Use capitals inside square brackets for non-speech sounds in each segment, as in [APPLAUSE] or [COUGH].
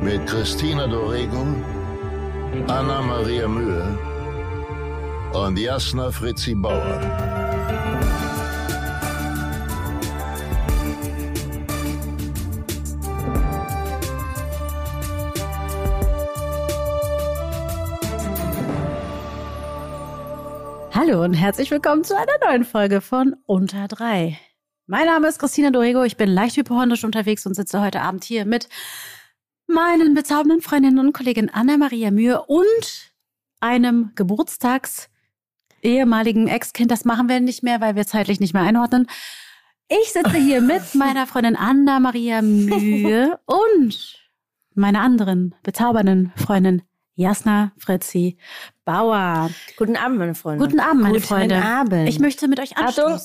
mit Christina Dorego, Anna Maria Mühe und Jasna Fritzi Bauer. Hallo und herzlich willkommen zu einer neuen Folge von Unter drei. Mein Name ist Christina Dorego, ich bin leicht hypochondrisch unterwegs und sitze heute Abend hier mit meinen bezaubernden Freundinnen und Kollegin Anna-Maria Mühe und einem Geburtstags ehemaligen Ex-Kind. Das machen wir nicht mehr, weil wir zeitlich nicht mehr einordnen. Ich sitze hier mit [LAUGHS] meiner Freundin Anna-Maria Mühe und meiner anderen bezaubernden Freundin Jasna Fritzi Bauer. Guten Abend, meine Freunde. Guten Abend, meine Guten Freunde. Abend. Ich möchte mit euch Achtung.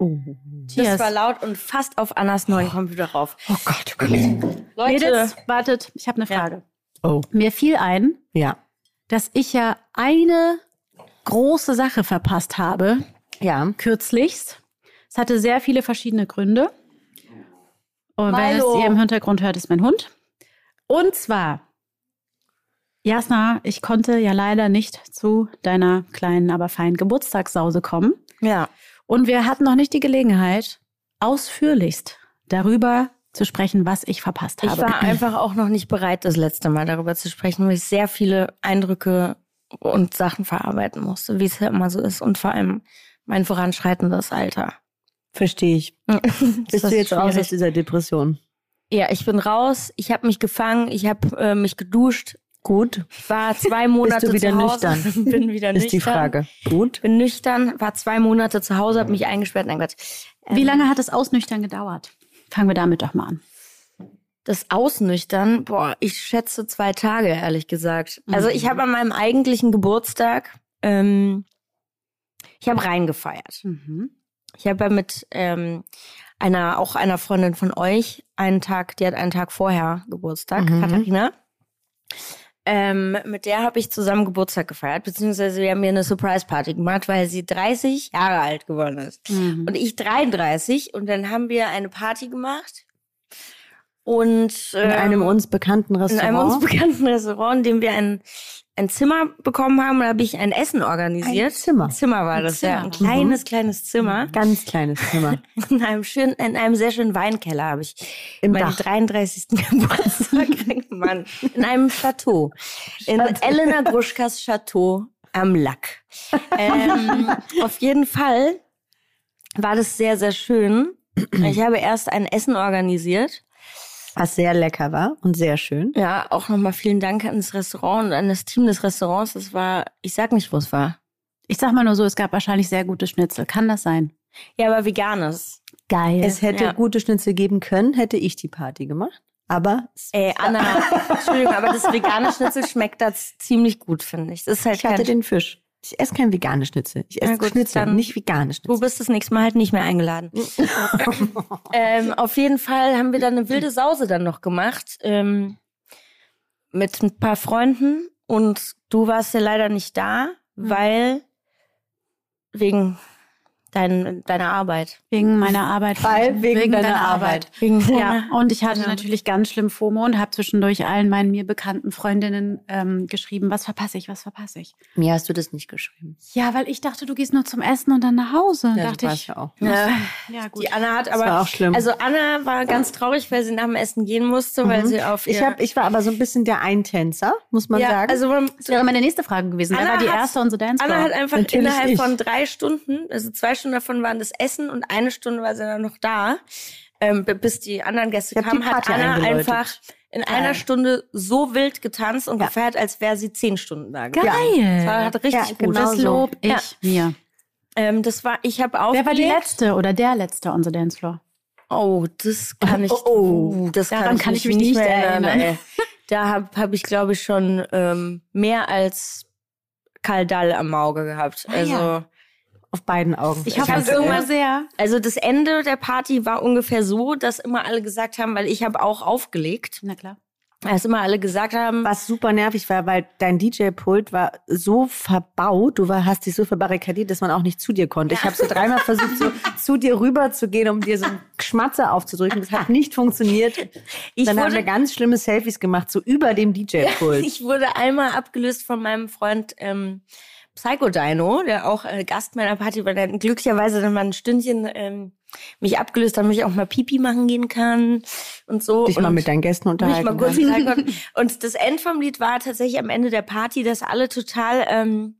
Anstoßen. Das war laut und fast auf Annas neuen Computer rauf. Oh Gott. Leute, Mädels, wartet, ich habe eine Ja. Frage. Oh. Mir fiel ein, Ja. dass ich ja eine große Sache verpasst habe, Ja. kürzlichst. Es hatte sehr viele verschiedene Gründe. Und wenn es ihr im Hintergrund hört, ist mein Hund. Und zwar, Jasna, ich konnte ja leider nicht zu deiner kleinen, aber feinen Geburtstagssause kommen. ja. Und wir hatten noch nicht die Gelegenheit, ausführlichst darüber zu sprechen, was ich verpasst Ich habe. war einfach auch noch nicht bereit, das letzte Mal darüber zu sprechen, weil ich sehr viele Eindrücke und Sachen verarbeiten musste, wie es ja immer so ist. Und vor allem mein voranschreitendes Alter. Verstehe ich. [LAUGHS] Bist du jetzt raus aus dieser Depression? Ja, ich bin raus. Ich habe mich gefangen. Ich habe äh, mich geduscht. Gut. War zwei Monate Bist du wieder zu Hause. nüchtern? [LAUGHS] bin wieder nüchtern. Ist die Frage. Gut. Bin nüchtern, war zwei Monate zu Hause, habe mich eingesperrt. Nein Gott. Wie lange hat das Ausnüchtern gedauert? Fangen wir damit doch mal an. Das Ausnüchtern, boah, ich schätze zwei Tage, ehrlich gesagt. Also ich habe an meinem eigentlichen Geburtstag, ähm, ich habe reingefeiert. Mhm. Ich habe ja mit ähm, einer, auch einer Freundin von euch, einen Tag, die hat einen Tag vorher Geburtstag, Mhm. Katharina. Ähm, mit der habe ich zusammen Geburtstag gefeiert, beziehungsweise wir haben mir eine Surprise-Party gemacht, weil sie 30 Jahre alt geworden ist. Mhm. Und ich 33 und dann haben wir eine Party gemacht. Und In einem uns bekannten in Restaurant. einem uns bekannten Restaurant, in dem wir ein, ein Zimmer bekommen haben, da habe ich ein Essen organisiert. Ein Zimmer. Zimmer war Ein das, Zimmer. ja. Ein kleines, kleines Zimmer. Ganz kleines Zimmer. [LAUGHS] In einem schönen, in einem sehr schönen Weinkeller habe ich Im meinen Dach. 33. [LAUGHS] Geburtstag Mann, in einem Chateau. In Elena Gruschkas Chateau am Lack. ähm, [LAUGHS] auf jeden Fall war das sehr, sehr schön. Ich habe erst ein Essen organisiert. Was sehr lecker war und sehr schön. Ja, auch nochmal vielen Dank an das Restaurant und an das Team des Restaurants. Das war, ich sag nicht, wo es war. Ich sag mal nur so, es gab wahrscheinlich sehr gute Schnitzel. Kann das sein? Ja, aber veganes. Geil. Es hätte Ja. gute Schnitzel geben können, hätte ich die Party gemacht. Aber es- Ey, Anna, [LAUGHS] Entschuldigung, aber das vegane Schnitzel schmeckt da ziemlich gut, finde ich. Das ist halt ich hatte den Fisch. Ich esse kein veganes Schnitzel. Ich esse gut, Schnitzel, nicht vegane Schnitzel. Du bist das nächste Mal halt nicht mehr eingeladen. [LAUGHS] ähm, auf jeden Fall haben wir dann eine wilde Sause dann noch gemacht. Ähm, mit ein paar Freunden. Und du warst ja leider nicht da, weil wegen dein, deiner Arbeit. Wegen meiner Arbeit. Weil wegen deiner Arbeit. Wegen Ja, und ich hatte Ja. natürlich ganz schlimm FOMO und habe zwischendurch allen meinen mir bekannten Freundinnen ähm, geschrieben, was verpasse ich, was verpasse ich. Mir hast du das nicht geschrieben. Ja, weil ich dachte, du gehst nur zum Essen und dann nach Hause. Ja, dachte ich. auch. Ja. Ja, gut. Die Anna hat Das aber. war auch schlimm. Also Anna war ganz traurig, weil sie nach dem Essen gehen musste, weil Mhm. sie auf ihr ich, hab, ich war aber so ein bisschen der Eintänzer, muss man ja, sagen. also Das wäre meine nächste Frage gewesen. Wer Anna war die hat- erste unsere Dance Anna hat einfach Natürlich innerhalb ich. von drei Stunden, also zwei Stunden davon waren das Essen und eine Stunde war sie dann noch da, ähm, bis die anderen Gäste Ich kamen, hat Anna eingeläutet. einfach in einer Stunde so wild getanzt und Ja. gefeiert, als wäre sie zehn Stunden da gewesen. Geil. Das war, hat richtig Ja, gut. genau das so. lob ich Ja. mir. Ähm, das war, ich habe auch. Wer war die letzte oder der letzte on the Dance Floor? Oh, das kann ich. [LAUGHS] Oh, oh. das Daran kann ich mich nicht mehr erinnern. ey. [LAUGHS] Da habe hab ich, glaube ich, schon ähm, mehr als Kaldall am Auge gehabt. Ah, Also, ja. Auf beiden Augen. Ich hoffe, hab es irgendwann irgendwann- sehr. also das Ende der Party war ungefähr so, dass immer alle gesagt haben, weil ich habe auch aufgelegt, Na klar. dass immer alle gesagt haben, Was super nervig war, weil dein DJ-Pult war so verbaut, du war, hast dich so verbarrikadiert, dass man auch nicht zu dir konnte. Ich habe so dreimal versucht, so [LAUGHS] zu dir rüber zu gehen, um dir so einen Schmatzer aufzudrücken. Das hat nicht funktioniert. Ich Dann haben wurde- wir ganz schlimme Selfies gemacht, so über dem DJ-Pult. [LAUGHS] Ich wurde einmal abgelöst von meinem Freund ähm, Psycho Dino, der auch äh, Gast meiner Party war, der glücklicherweise dann mal ein Stündchen ähm, mich abgelöst, damit ich auch mal Pipi machen gehen kann und so. Dich und mal mit deinen Gästen mich unterhalten. mal kurz. Und das End vom Lied war tatsächlich am Ende der Party, dass alle total ähm,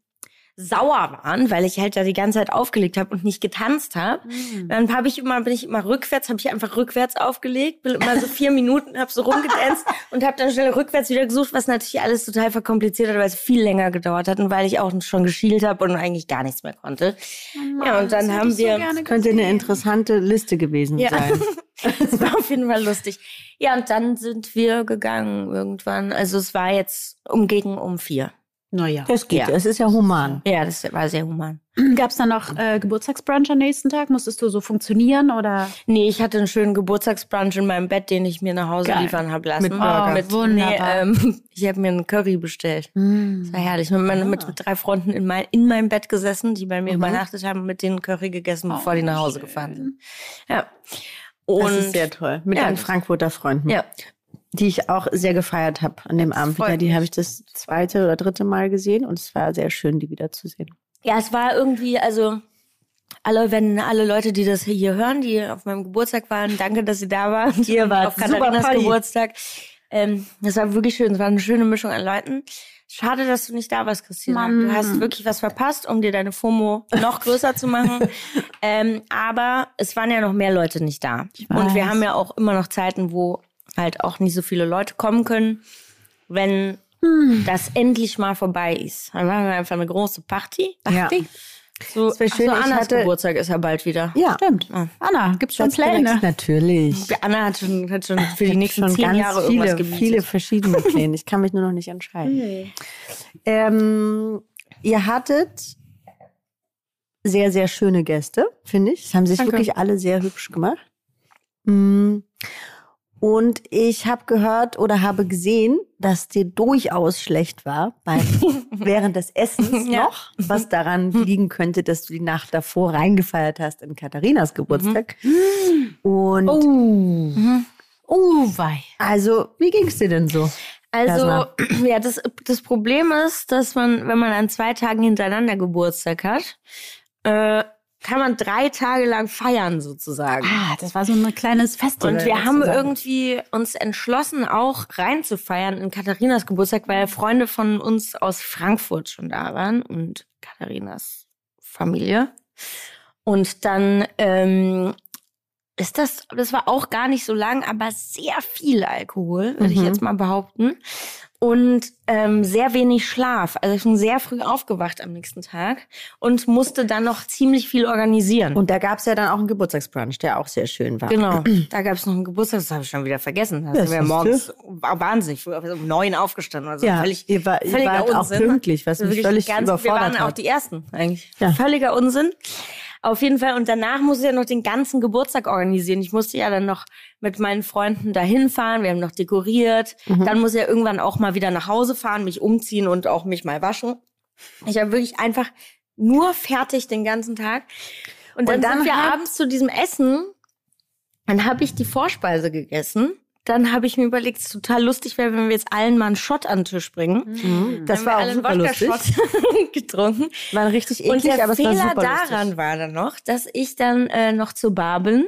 sauer waren, weil ich halt da die ganze Zeit aufgelegt habe und nicht getanzt habe. Dann habe ich immer, bin ich immer rückwärts, habe ich einfach rückwärts aufgelegt, bin immer so vier [LAUGHS] Minuten, habe so rumgetanzt und habe dann schnell rückwärts wieder gesucht, was natürlich alles total verkompliziert hat, weil es viel länger gedauert hat und weil ich auch schon geschielt habe und eigentlich gar nichts mehr konnte. ja, und dann haben wir, Könnte eine interessante Liste gewesen Ja. sein. [LAUGHS] es war auf jeden Fall lustig. Ja, und dann sind wir gegangen irgendwann. Also es war jetzt um gegen um vier. Naja. Das geht, Ja. es ist ja human. Ja, das war sehr human. Gab es dann noch äh, Geburtstagsbrunch am nächsten Tag? Musstest du so funktionieren oder? Nee, ich hatte einen schönen Geburtstagsbrunch in meinem Bett, den ich mir nach Hause Geil. liefern habe lassen. Mit Burger. mit, Wunderbar. Nee, ähm, [LAUGHS] ich habe mir einen Curry bestellt. Das war herrlich. Mit, meinen- mit, mit drei Freunden in, mein, in meinem Bett gesessen, die bei mir übernachtet haben, mit denen Curry gegessen, bevor die nach Hause gefahren sind. Ja. Und das ist sehr toll. Mit Ja, das- Frankfurter Freunden. ja. Die ich auch sehr gefeiert habe an dem Abend wieder. Die habe ich das zweite oder dritte Mal gesehen und es war sehr schön, die wiederzusehen. Ja, es war irgendwie, also alle, wenn alle Leute, die das hier hören, die auf meinem Geburtstag waren, danke, dass sie da waren. Ihr wart auf Katharinas super Party. Geburtstag. Ähm, das war wirklich schön. Es war eine schöne Mischung an Leuten. Schade, dass du nicht da warst, Christina. Mann. Du hast wirklich was verpasst, um dir deine FOMO noch [LAUGHS] größer zu machen. Ähm, aber es waren ja noch mehr Leute nicht da. Und wir haben ja auch immer noch Zeiten, wo halt auch nicht so viele Leute kommen können. Wenn Hm. das endlich mal vorbei ist, dann machen wir einfach eine große Party. Ja. So, schön, so Annas hatte- Geburtstag ist ja bald wieder. Ja, Stimmt. Anna, gibt's schon Ganz direkt, Pläne? Natürlich. Anna hat schon, hat schon für die nächsten schon zehn ganz Jahre viele, irgendwas gemietet. viele verschiedene [LAUGHS] Pläne. Ich kann mich nur noch nicht entscheiden. Ähm, ihr hattet sehr, sehr schöne Gäste, finde ich. Es haben sich Danke. wirklich alle sehr hübsch gemacht. Mm. Und ich habe gehört oder habe gesehen, dass dir durchaus schlecht war beim, [LAUGHS] während des Essens Ja. noch, was daran liegen könnte, dass du die Nacht davor reingefeiert hast in Katharinas Geburtstag. Und Oh. Oh, wei. also, wie ging's dir denn so? Also, Jasna. [CLEARS THROAT] ja, das, das Problem ist, dass man, wenn man an zwei Tagen hintereinander Geburtstag hat, äh, kann man drei Tage lang feiern sozusagen. Ah, das war so ein kleines Festival. Und wir haben irgendwie uns entschlossen, auch reinzufeiern in Katharinas Geburtstag, weil Freunde von uns aus Frankfurt schon da waren und Katharinas Familie. Und dann ähm, ist das, das war auch gar nicht so lang, aber sehr viel Alkohol, würde ich Mhm. jetzt mal behaupten. Und ähm, sehr wenig Schlaf. Also ich bin sehr früh aufgewacht am nächsten Tag und musste dann noch ziemlich viel organisieren. Und da gab's ja dann auch einen Geburtstagsbrunch, der auch sehr schön war. Genau, [CLEARS THROAT] da gab es noch einen Geburtstag, das habe ich schon wieder vergessen. Da Ja, sind wir morgens wahnsinnig früh, um neun aufgestanden. Also Ja, völlig, ihr, war, ihr völliger wart auch Unsinn. pünktlich, was mich völlig ganz, Wir überfordert waren auch hat. die Ersten eigentlich. Ja. Völliger Unsinn. Auf jeden Fall. Und danach musste ich ja noch den ganzen Geburtstag organisieren. Ich musste ja dann noch mit meinen Freunden dahin fahren. Wir haben noch dekoriert. Mhm. Dann muss ich ja irgendwann auch mal wieder nach Hause fahren, mich umziehen und auch mich mal waschen. Ich war wirklich einfach nur fertig den ganzen Tag. Und dann, Und dann sind wir abends zu diesem Essen. Dann habe ich die Vorspeise gegessen. Dann habe ich mir überlegt, es ist total lustig wäre, wenn wir jetzt allen mal einen Shot an den Tisch bringen. Mhm. Das Dann war auch wir super alle einen lustig. Wodka-Shot [LAUGHS] getrunken. War richtig Und eklig, der aber es war Fehler super daran lustig. war dann noch, dass ich dann äh, noch zur Bar bin,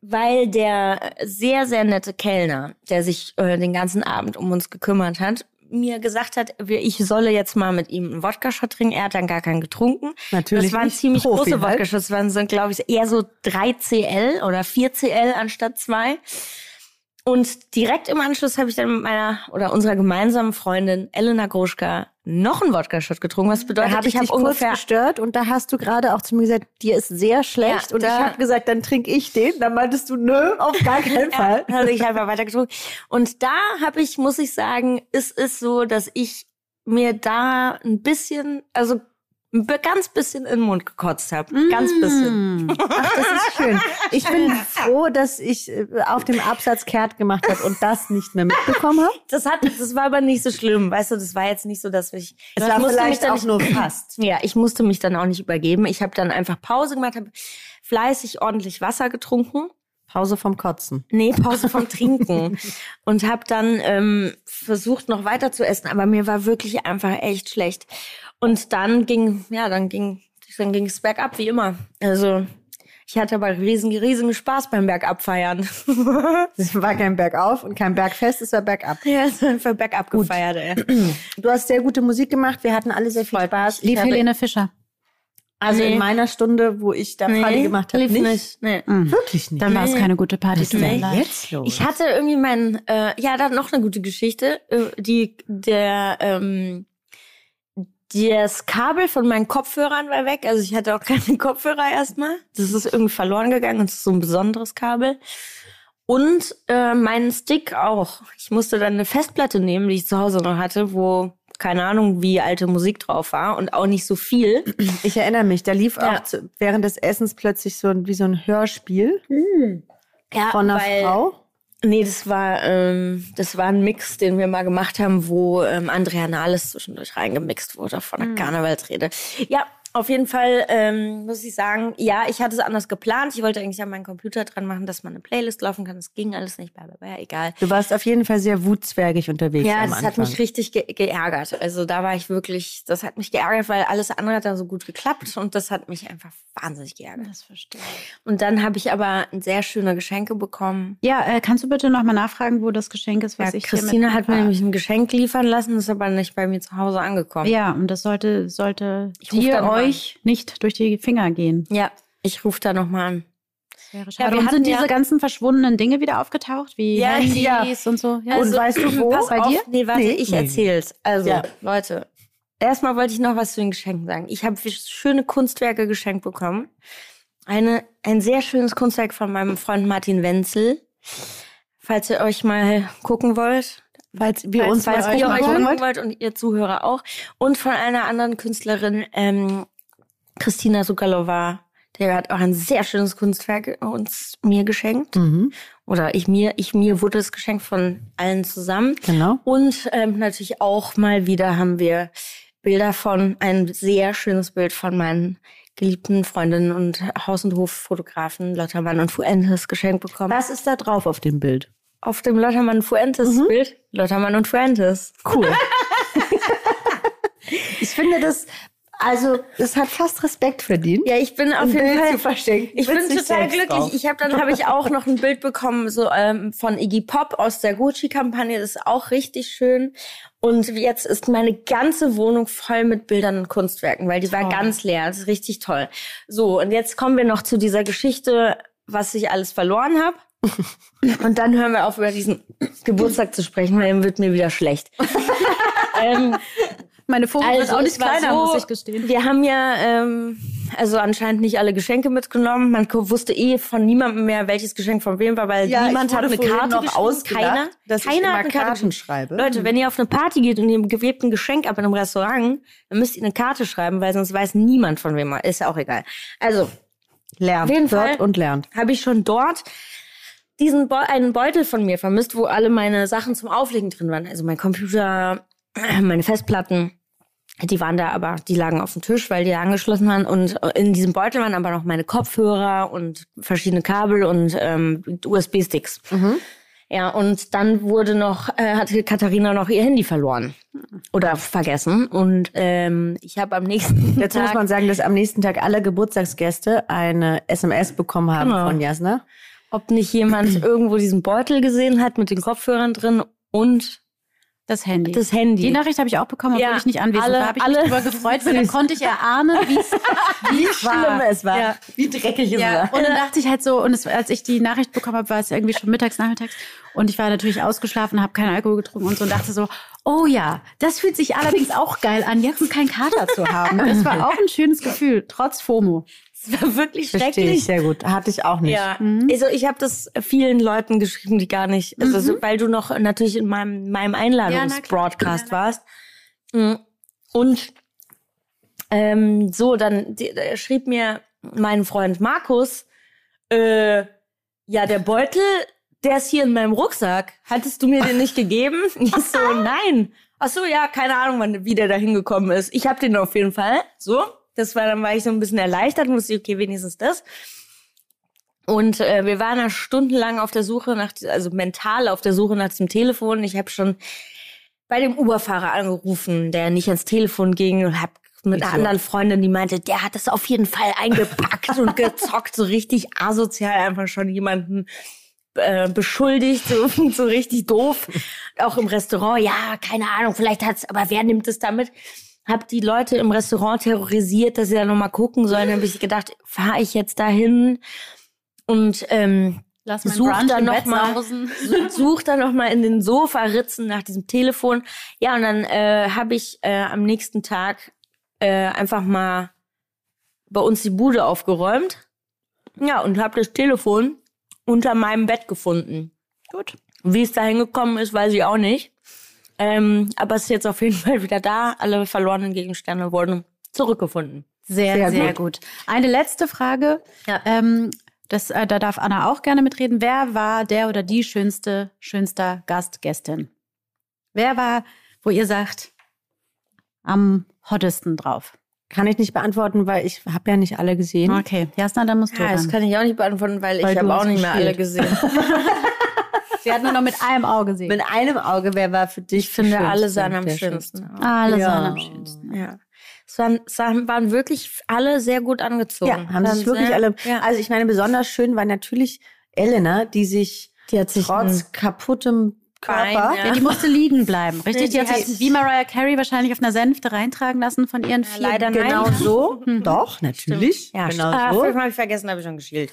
weil der sehr, sehr nette Kellner, der sich äh, den ganzen Abend um uns gekümmert hat, mir gesagt hat, ich solle jetzt mal mit ihm einen Wodka-Shot trinken. Er hat dann gar keinen getrunken. Natürlich Das waren nicht. ziemlich Profi große halt. Wodka-Shots. Das waren, sind, glaube ich, eher so 3 CL oder 4 CL anstatt 2. Und direkt im Anschluss habe ich dann mit meiner oder unserer gemeinsamen Freundin Elena Groschka noch einen Wodka-Shot getrunken, was bedeutet, da habe ich, ich habe ungefähr gestört und da hast du gerade auch zu mir gesagt, dir ist sehr schlecht Ja, und ich habe gesagt, dann trinke ich den. Dann meintest du, nö, auf gar [LAUGHS] keinen Fall. Ja, habe ich einfach weiter getrunken. Und da habe ich, muss ich sagen, ist es so, dass ich mir da ein bisschen, also ein ganz bisschen in den Mund gekotzt habe. Ganz bisschen. Mm. [LAUGHS] Ach, das ist schön. Ich bin froh, dass ich äh, auf dem Absatz kehrt gemacht habe und das nicht mehr mitbekommen habe. [LAUGHS] Das hat, das war aber nicht so schlimm, weißt du, das war jetzt nicht so, dass ich. Es ich war musste mich vielleicht dann auch nicht- nur fast. [CLEARS THROAT] Ja, ich musste mich dann auch nicht übergeben. Ich habe dann einfach Pause gemacht, habe fleißig ordentlich Wasser getrunken. Pause vom Kotzen. Nee, Pause vom Trinken. [LAUGHS] und habe dann ähm, versucht, noch weiter zu essen, aber mir war wirklich einfach echt schlecht. Und dann ging, ja, dann ging, dann ging es bergab, wie immer. Also ich hatte aber riesen, riesigen Spaß beim Bergabfeiern. [LAUGHS] Es war kein Bergauf und kein Bergfest, es war bergab. ja, es ist einfach bergab gefeiert, ey. [CLEARS THROAT] Du hast sehr gute Musik gemacht, wir hatten alle sehr viel Spaß. Lief Helene Fischer. Also Nee. in meiner Stunde, wo ich da Party gemacht habe, lief nicht. nicht. Nee. Wirklich nicht. Dann war es Nee. keine gute Party. mir Nee. jetzt los? Ich hatte irgendwie mein, äh, ja, da noch eine gute Geschichte. Äh, die, der, ähm, das Kabel von meinen Kopfhörern war weg. Also ich hatte auch keine [LAUGHS] Kopfhörer erstmal. Das ist irgendwie verloren gegangen. und Das ist so ein besonderes Kabel. Und äh, meinen Stick auch. Ich musste dann eine Festplatte nehmen, die ich zu Hause noch hatte, wo keine Ahnung, wie alte Musik drauf war und auch nicht so viel. [CLEARS THROAT] Ich erinnere mich, da lief Ja. auch zu, während des Essens plötzlich so ein, wie so ein Hörspiel Ja, von einer weil- Frau. Nee, das war, ähm, das war ein Mix, den wir mal gemacht haben, wo ähm, Andrea Nahles zwischendurch reingemixt wurde von der Karnevalsrede. Ja, auf jeden Fall ähm, muss ich sagen, ja, ich hatte es anders geplant. Ich wollte eigentlich an meinen Computer dran machen, dass man eine Playlist laufen kann. Das ging alles nicht, bla, bla, bla, egal. Du warst auf jeden Fall sehr wutzwergig unterwegs Ja, am das Anfang. hat mich richtig ge geärgert. Also da war ich wirklich, das hat mich geärgert, weil alles andere hat dann so gut geklappt und das hat mich einfach wahnsinnig geärgert. Das verstehe Und dann habe ich aber sehr schöne Geschenke bekommen. Ja, äh, kannst du bitte nochmal nachfragen, wo das Geschenk ist, was Ja, ich hier Christina hat mir nämlich ein Geschenk liefern lassen, ist aber nicht bei mir zu Hause angekommen. Ja, und das sollte, sollte Ich dir mal euch nicht durch die Finger gehen. Ja, ich rufe da nochmal an. Ja, und hatten sind ja- diese ganzen verschwundenen Dinge wieder aufgetaucht, wie Ja, Handys ja. und so? Ja, Und weißt du wo? Pass Bei auf, dir? Nee, warte, Nee. ich Nee. erzähl's. Also, Ja. Leute, erstmal wollte ich noch was zu den Geschenken sagen. Ich habe schöne Kunstwerke geschenkt bekommen. Eine, ein sehr schönes Kunstwerk von meinem Freund Martin Wenzel. Falls ihr euch mal gucken wollt. Falls wir uns falls mal ihr gucken gucken wollt und ihr Zuhörer auch. Und von einer anderen Künstlerin, ähm, Christina Sukalova. Der hat auch ein sehr schönes Kunstwerk uns mir geschenkt. Mhm, Oder ich mir, ich mir wurde es geschenkt von allen zusammen. genau. Und ähm, natürlich auch mal wieder haben wir Bilder von, ein sehr schönes Bild von meinen geliebten Freundinnen und Haus- und Hoffotografen Lottermann und Fuentes geschenkt bekommen. Was ist da drauf auf dem Bild? Auf dem Lottermann Fuentes Mhm. Bild, Lottermann und Fuentes. Cool. [LAUGHS] ich finde das, also, das hat fast Respekt verdient. Ja, ich bin auf jeden Bild Fall zu verstecken. Ich bin total glücklich. drauf. Ich habe dann habe ich auch noch ein Bild bekommen so ähm, von Iggy Pop aus der Gucci Kampagne. Das ist auch richtig schön. Und jetzt ist meine ganze Wohnung voll mit Bildern und Kunstwerken, weil die war ganz leer. Das ist richtig toll. So und jetzt kommen wir noch zu dieser Geschichte, was ich alles verloren habe. [LAUGHS] und dann hören wir auf über diesen Geburtstag zu sprechen, weil dann wird mir wieder schlecht. [LAUGHS] ähm, Meine Vogel wird also auch es nicht kleiner, so, muss ich gestehen. Wir haben ja ähm, also anscheinend nicht alle Geschenke mitgenommen. Man wusste eh von niemandem mehr, welches Geschenk von wem war, weil Ja, niemand ich hat eine Karte noch ausgedacht, Keiner, dass ich keiner immer hat eine Karte Karten geschrieben. schreibe. Leute, wenn ihr auf eine Party geht und ihr gewebt ein Geschenk ab in einem Restaurant, dann müsst ihr eine Karte schreiben, weil sonst weiß niemand von wem er ist. Ja auch egal. Also lernt, auf jeden hört Fall. und lernt. habe ich schon dort diesen Beu einen Beutel von mir vermisst, wo alle meine Sachen zum Auflegen drin waren. Also mein Computer, [CLEARS THROAT] meine Festplatten. Die waren da aber, die lagen auf dem Tisch, weil die angeschlossen waren. Und in diesem Beutel waren aber noch meine Kopfhörer und verschiedene Kabel und ähm, USB-Sticks. Ja, und dann wurde noch, äh, hatte Katharina noch ihr Handy verloren. Oder vergessen. Und ähm, ich habe am nächsten Dazu muss Tag man sagen, dass am nächsten Tag alle Geburtstagsgäste eine SMS bekommen haben Genau. von Jasna. ob nicht jemand [CLEARS THROAT] irgendwo diesen Beutel gesehen hat mit den Kopfhörern drin und Das Handy. das Handy. die Nachricht habe ich auch bekommen, obwohl Ja, ich nicht anwesend alle- war. Habe ich alle- mich darüber gefreut, weil dann konnte ich erahnen, wie [LAUGHS] war. es war. Ja. Wie dreckig es Ja, war. und dann dachte ich halt so, und es, als ich die Nachricht bekommen habe, war es irgendwie schon mittags, nachmittags. Und ich war natürlich ausgeschlafen, habe keinen Alkohol getrunken und so und dachte so, Oh ja, das fühlt sich allerdings auch geil an, jetzt keinen Kater zu haben. Das war auch ein schönes Gefühl, trotz FOMO. Es war wirklich Verstehe schrecklich. ich sehr gut. Hatte ich auch nicht. Ja, also ich habe das vielen Leuten geschrieben, die gar nicht, also so, weil du noch natürlich in meinem, meinem Einladungsbroadcast Ja, warst. Mhm. Und ähm, so, dann die, der schrieb mir mein Freund Markus, äh, ja, der Beutel, der ist hier in meinem Rucksack. Hattest du mir den nicht gegeben? [LAUGHS] Ich so, nein. Ach so, ja, keine Ahnung, wann, wie der da hingekommen ist. Ich habe den auf jeden Fall. So, das war dann war ich so ein bisschen erleichtert und wusste, okay, wenigstens das. Und äh, wir waren da stundenlang auf der Suche nach, also mental auf der Suche nach diesem Telefon. Ich habe schon bei dem Uberfahrer angerufen, der nicht ans Telefon ging und habe mit einer anderen Freundin, die meinte, der hat das auf jeden Fall eingepackt und [LAUGHS] gezockt, so richtig asozial, einfach schon jemanden äh, beschuldigt, so, [LAUGHS] so richtig doof. Auch im Restaurant, ja, keine Ahnung, vielleicht hat's, aber wer nimmt es damit? Hab die Leute im Restaurant terrorisiert, dass sie da nochmal gucken sollen. Dann habe ich gedacht, fahre ich jetzt dahin und ähm, Lass Such Brunch dann noch mal- [LAUGHS] such dann noch mal in den Sofaritzen nach diesem Telefon. Ja, und dann äh, habe ich äh, am nächsten Tag äh, einfach mal bei uns die Bude aufgeräumt. Ja, und habe das Telefon unter meinem Bett gefunden. Gut. Wie es da hingekommen ist, weiß ich auch nicht. Ähm, aber es ist jetzt auf jeden Fall wieder da. Alle verlorenen Gegenstände wurden zurückgefunden. Sehr, Sehr sehr, gut. gut. Eine letzte Frage. Ja. Ähm, das, äh, da darf Anna auch gerne mitreden. Wer war der oder die schönste, schönster Gast, Gästin? Wer war, wo ihr sagt, am hottesten drauf? Kann ich nicht beantworten, weil ich habe ja nicht alle gesehen. Okay, Jasna, dann musst du Ja, das ran. kann ich auch nicht beantworten, weil, Weil ich habe auch nicht mehr alle gespielt. gesehen. [LAUGHS] Sie hat nur noch mit einem Auge gesehen. Mit einem Auge, wer war für dich? Ich finde, alle sahen am schönsten. schönste? Alle Ja. sahen am schönsten. Ja. Es waren, es waren wirklich alle sehr gut angezogen. Ja, haben sich wirklich sehr, alle. Ja. Also ich meine, besonders schön war natürlich Elena, die sich, Die hat sich trotz kaputtem Bein, Körper ja. Ja, die musste liegen bleiben, richtig? Nee, die, die hat sich wie Mariah Carey wahrscheinlich auf einer Sänfte reintragen lassen von ihren vier leider nein. genau so. [LAUGHS] Doch, natürlich. ja, genau ah, so. habe ich vergessen, habe ich schon geschielt.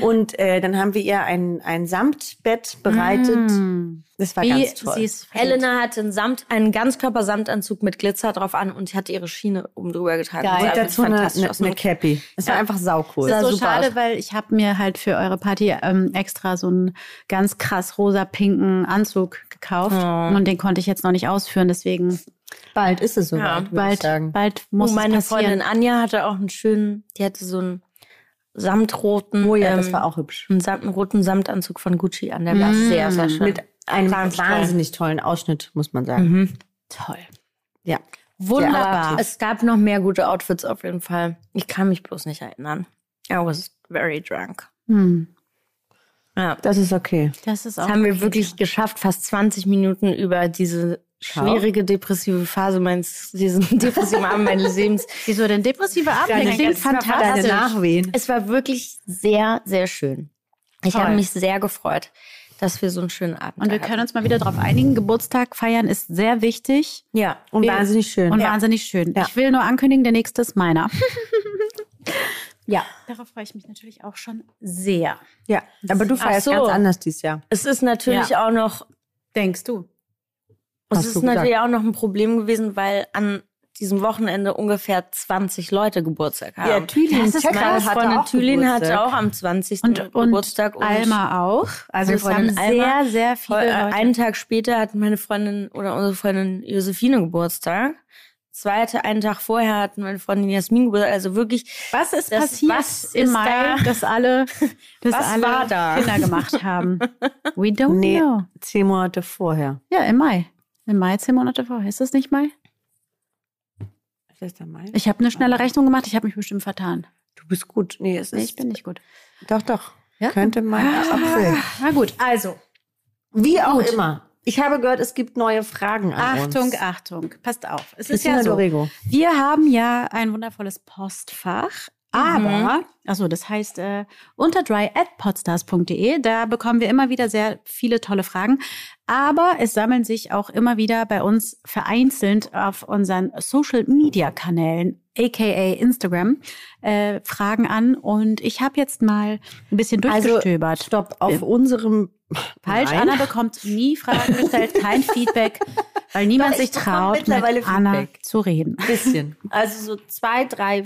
Und äh, dann haben wir ihr ein, ein Samtbett bereitet. Mm. Das war Wie ganz toll. Helena hatte einen, Samt, einen Ganzkörper-Samtanzug mit Glitzer drauf an und hat ihre Schiene oben drüber getragen. Geil. Das Und dazu eine, eine, aus. eine Cappy. Es war Ja. einfach saucool. Das ist so super schade, aus. weil ich habe mir halt für eure Party ähm, extra so einen ganz krass rosa-pinken Anzug gekauft Oh. und den konnte ich jetzt noch nicht ausführen, deswegen Bald ist es soweit, Ja, würde ich bald, sagen. bald muss Und meine es passieren. Freundin Anja hatte auch einen schönen, die hatte so einen samtroten, Oh ja, ähm, das war auch hübsch. einen, einen roten Samtanzug von Gucci an. Der war sehr, sehr schön. Mit einem wahnsinnig tollen Ausschnitt, muss man sagen. Mhm. Toll. Ja. Wunderbar. Aber es gab noch mehr gute Outfits auf jeden Fall. Ich kann mich bloß nicht erinnern. I was very drunk. Hm, Ja. Das ist okay. das ist auch Das haben wir okay. wirklich geschafft, fast 20 Minuten über diese schwierige depressive Phase meines, diesen [LAUGHS] depressiven Abend meines Lebens. Wieso denn depressive Ablenkung? Deine- Klingt fantastisch. Deine Nachwehen. Es war wirklich sehr, sehr schön. Ich Toll. habe mich sehr gefreut, dass wir so einen schönen Abend Und wir hatten. können uns mal wieder darauf einigen, Geburtstag feiern ist sehr wichtig Ja. Und Wir- wahnsinnig schön. und ja. wahnsinnig schön. Ja. Ich will nur ankündigen, der nächste ist meiner. [LAUGHS] ja. Darauf freue ich mich natürlich auch schon sehr. ja. Aber du feierst so. ganz anders dieses Jahr. Es ist natürlich auch noch, Denkst du? es Hast ist du natürlich auch noch ein Problem gewesen, weil an diesem Wochenende ungefähr 20 Leute Geburtstag haben. Ja, Thülin Das ist Checker Meine Freundin auch Thülin hatte auch am 20. Und, und Geburtstag. und Alma auch. Also es haben Alma, sehr, sehr viele Heu- Leute. Einen Tag später hat meine Freundin oder unsere Freundin Josephine Geburtstag. Zweite, einen Tag vorher hat meine Freundin Jasmin Geburtstag. Also wirklich, was ist das- passiert was im ist Mai, da? [LAUGHS] dass alle, [LAUGHS] dass Was alle war da? Kinder gemacht haben? [LAUGHS] We don't Nee, know. zehn Monate vorher. Ja, im Mai. Im Mai, zehn Monate vorher. Ist das nicht Mai? Ist das der Mai? Ich habe eine schnelle Rechnung gemacht. Ich habe mich bestimmt vertan. Du bist gut. Nee, es ist. Nee, ich bin nicht gut. Doch, doch. Ja? Könnte Mai, April. Na gut, also. Wie auch immer. Ich habe gehört, es gibt neue Fragen an Achtung, uns. Achtung. Passt auf. Es ist Christina ja so. Dorego. Wir haben ja ein wundervolles Postfach. Mhm. Aber, also das heißt äh, unter dry@podstars.de, da bekommen wir immer wieder sehr viele tolle Fragen. Aber es sammeln sich auch immer wieder bei uns vereinzelt auf unseren Social Media Kanälen, aka Instagram, äh, Fragen an. Und ich habe jetzt mal ein bisschen Also, durchgestöbert. Stopp, auf unserem. Falsch, Nein. Anna bekommt nie Fragen gestellt, kein Feedback. Weil niemand Doch, ich sich traut, mit Anna Feedback. zu reden. Bisschen. Also so zwei, drei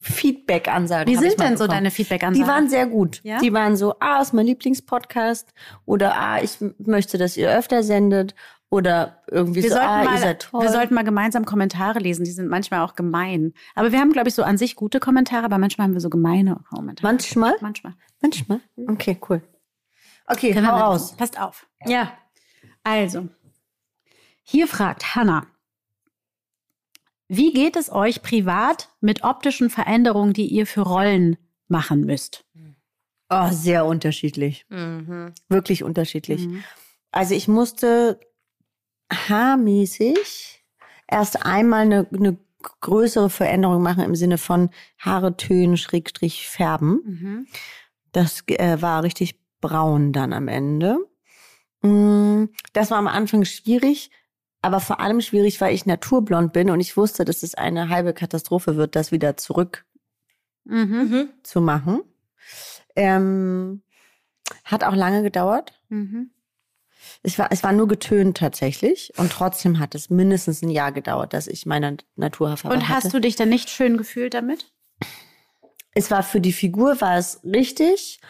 Feedback-Ansagen. Wie sind denn so bekommen. deine Feedback-Ansagen? Die waren sehr gut. Ja? Die waren so, ah, ist mein Lieblingspodcast oder ah, ich möchte, dass ihr öfter sendet oder irgendwie wir so, sollten, ah, ihr mal, seid toll. wir sollten mal gemeinsam Kommentare lesen. Die sind manchmal auch gemein. Aber wir haben, glaube ich, so an sich gute Kommentare, aber manchmal haben wir so gemeine Kommentare. Manchmal? manchmal. Manchmal. Okay, cool. Okay, Können wir hau raus. Passt auf. Ja. Also, hier fragt Hanna. Wie geht es euch privat mit optischen Veränderungen, die ihr für Rollen machen müsst? Oh, sehr unterschiedlich. Mhm. Wirklich unterschiedlich. Mhm. Also ich musste haarmäßig erst einmal eine, eine größere Veränderung machen im Sinne von Haare tönen, Schrägstrich färben. Mhm. Das äh, war richtig braun dann am Ende. Mm, Das war am Anfang schwierig, aber vor allem schwierig, weil ich naturblond bin und ich wusste, dass es eine halbe Katastrophe wird, das wieder zurück Mhm. Mhm. zu machen. Ähm, hat auch lange gedauert. Mhm. Es war, es war nur getönt tatsächlich und trotzdem hat es mindestens ein Jahr gedauert, dass ich meine Naturhaarfarbe Und hatte. hast du dich dann nicht schön gefühlt damit? es war für die Figur war es richtig.